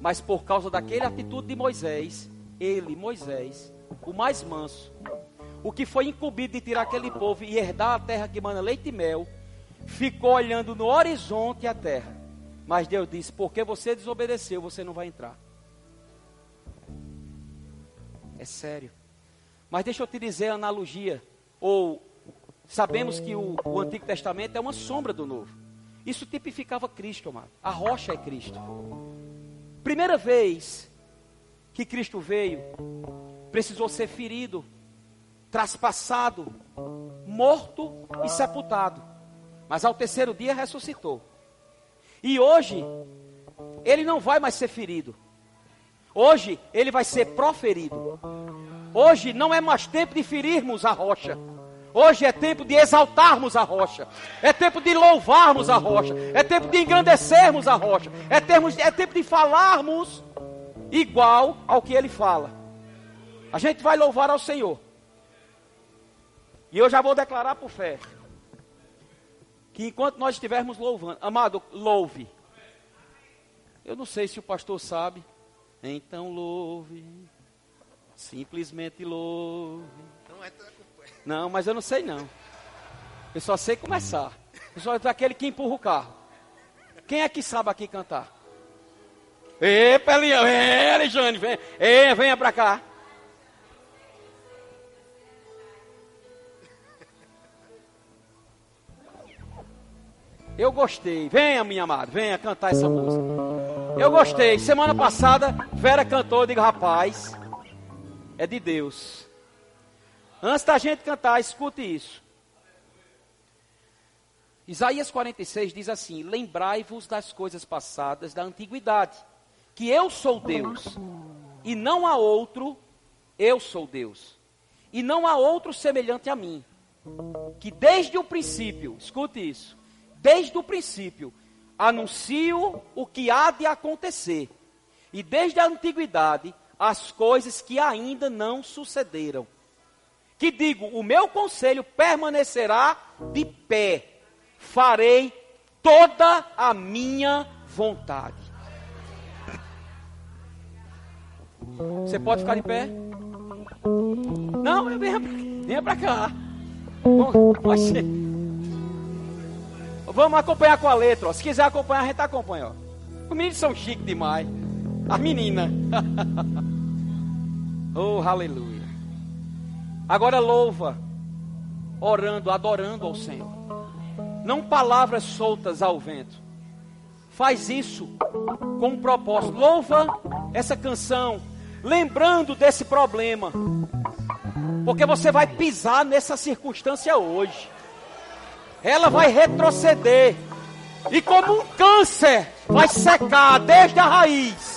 Mas por causa daquela atitude de Moisés, ele, Moisés, o mais manso, o que foi incumbido de tirar aquele povo e herdar a terra que manda leite e mel, ficou olhando no horizonte a terra. Mas Deus disse: porque você desobedeceu, você não vai entrar. É sério. Mas deixa eu te dizer a analogia. Ou sabemos que o, o Antigo Testamento é uma sombra do Novo. Isso tipificava Cristo, amado. A rocha é Cristo. Primeira vez que Cristo veio, precisou ser ferido, traspassado, morto e sepultado. Mas ao terceiro dia ressuscitou. E hoje, ele não vai mais ser ferido. Hoje ele vai ser proferido. Hoje não é mais tempo de ferirmos a rocha. Hoje é tempo de exaltarmos a rocha. É tempo de louvarmos a rocha. É tempo de engrandecermos a rocha. É, termos, é tempo de falarmos igual ao que ele fala. A gente vai louvar ao Senhor. E eu já vou declarar por fé. Que enquanto nós estivermos louvando, amado, louve. Eu não sei se o pastor sabe. Então louve. Simplesmente louve. Não é não, mas eu não sei não. Eu só sei começar. Eu sou daquele que empurra o carro. Quem é que sabe aqui cantar? Ê, Pelinha, ê, Alexandre, vem, ê, venha pra cá. Eu gostei. Venha, minha amada, venha cantar essa música. Eu gostei. Semana passada, Vera cantou, eu digo, rapaz, é de Deus. Antes da gente cantar, escute isso. Isaías 46 diz assim: Lembrai-vos das coisas passadas da antiguidade, que eu sou Deus, e não há outro, eu sou Deus, e não há outro semelhante a mim, que desde o princípio, escute isso, desde o princípio, anuncio o que há de acontecer, e desde a antiguidade, as coisas que ainda não sucederam que digo: o meu conselho permanecerá de pé, farei toda a minha vontade. Você pode ficar de pé? Não, venha, venha para cá. Vamos acompanhar com a letra. Ó. Se quiser acompanhar, a gente acompanha. Ó. Os meninos são chiques demais. As meninas. <laughs> oh, aleluia. Agora louva, orando, adorando ao Senhor. Não palavras soltas ao vento. Faz isso com um propósito. Louva essa canção, lembrando desse problema. Porque você vai pisar nessa circunstância hoje. Ela vai retroceder. E como um câncer, vai secar desde a raiz.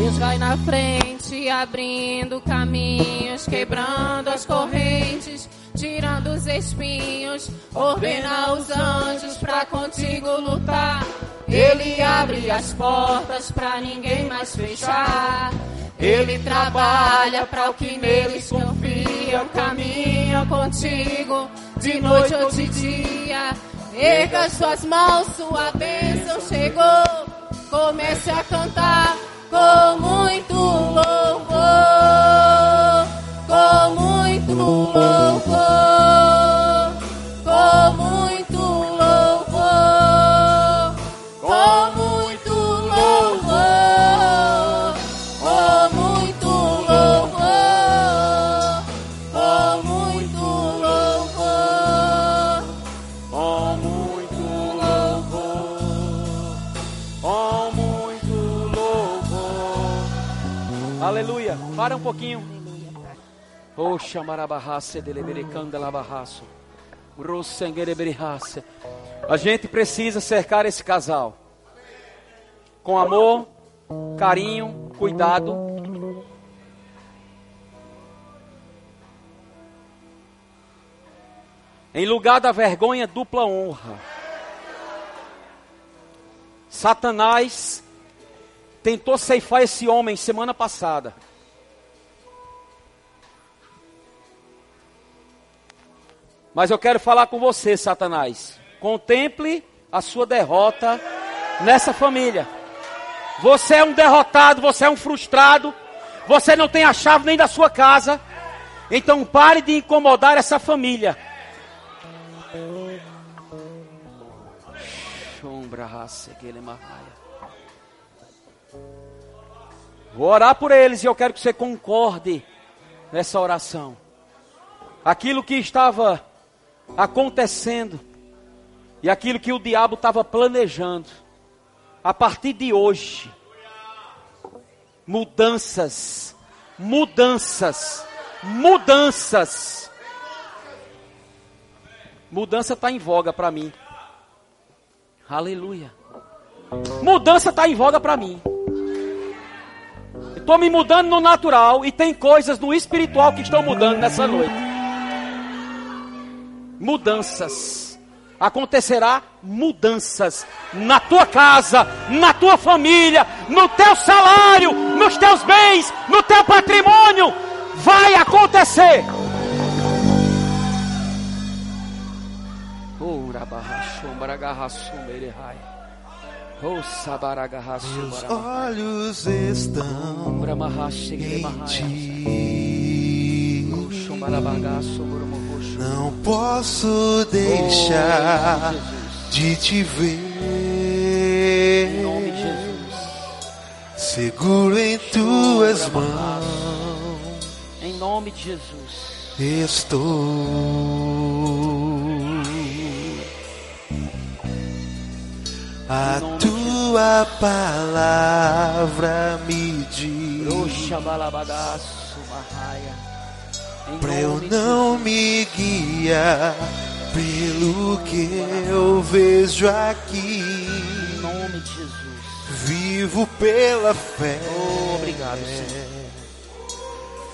Deus vai na frente, abrindo caminhos, quebrando as correntes, tirando os espinhos, ordena os anjos para contigo lutar. Ele abre as portas para ninguém mais fechar. Ele trabalha para o que neles confia, caminha contigo de noite ou de dia. Erga suas mãos, sua bênção chegou. Comece a cantar com muito louvor, com muito louvor. Pouquinho. Oxa, marabarraça, deleberecanda labarraço. A gente precisa cercar esse casal com amor, carinho, cuidado. Em lugar da vergonha, dupla honra. Satanás tentou ceifar esse homem semana passada. Mas eu quero falar com você, Satanás. Contemple a sua derrota nessa família. Você é um derrotado, você é um frustrado. Você não tem a chave nem da sua casa. Então pare de incomodar essa família. Vou orar por eles e eu quero que você concorde nessa oração. Aquilo que estava acontecendo e aquilo que o diabo estava planejando, a partir de hoje, mudanças, mudanças, mudanças. Mudança está em voga para mim. Aleluia. Mudança está em voga para mim. Estou me mudando no natural e tem coisas no espiritual que estão mudando nessa noite. Mudanças. Acontecerá mudanças na tua casa, na tua família, no teu salário, nos teus bens, no teu patrimônio. Vai acontecer. Meus olhos estão em ti. Não posso deixar Oh, de te Em ver. nome de Jesus. Seguro em tuas mãos Em nome de Jesus. estou. A tua palavra me diz pra eu não me guiar pelo que eu vejo aqui. Em nome de Jesus. Vivo pela fé Oh, obrigado, Senhor.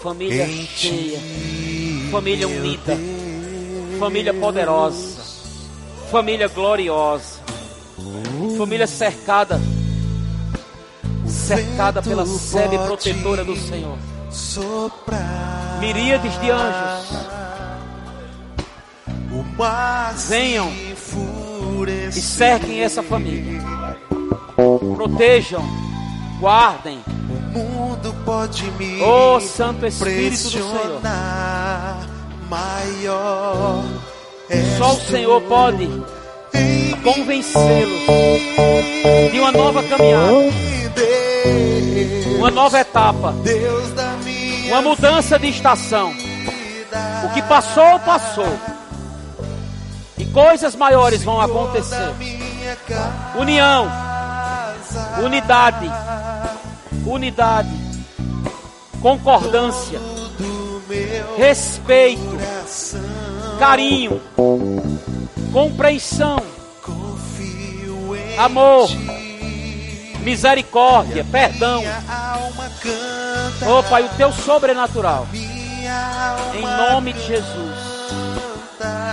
Família em cheia. ti, Família unida. Deus. Família poderosa. Família gloriosa. Família cercada. Cercada pela sebe forte protetora do Senhor. Soprar Miríades de anjos. Venham. E cerquem essa família. Protejam. Guardem. O mundo pode me Oh, Santo Espírito do Senhor. Maior Só o Senhor pode convencê-los de uma nova caminhada, uma nova etapa, Deus da uma mudança de estação. O que passou, passou. E coisas maiores vão acontecer. União, unidade, unidade, concordância, respeito, carinho, compreensão, Amor. Misericórdia, perdão. Minha alma canta. Oh, Pai, o teu sobrenatural. Em nome de Jesus.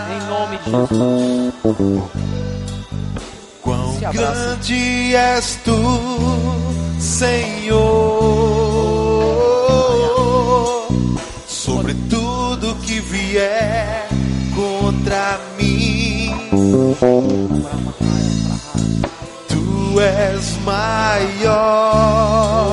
Em nome de Jesus. Quão grande és tu, Senhor, sobre tudo que vier contra mim. És maior.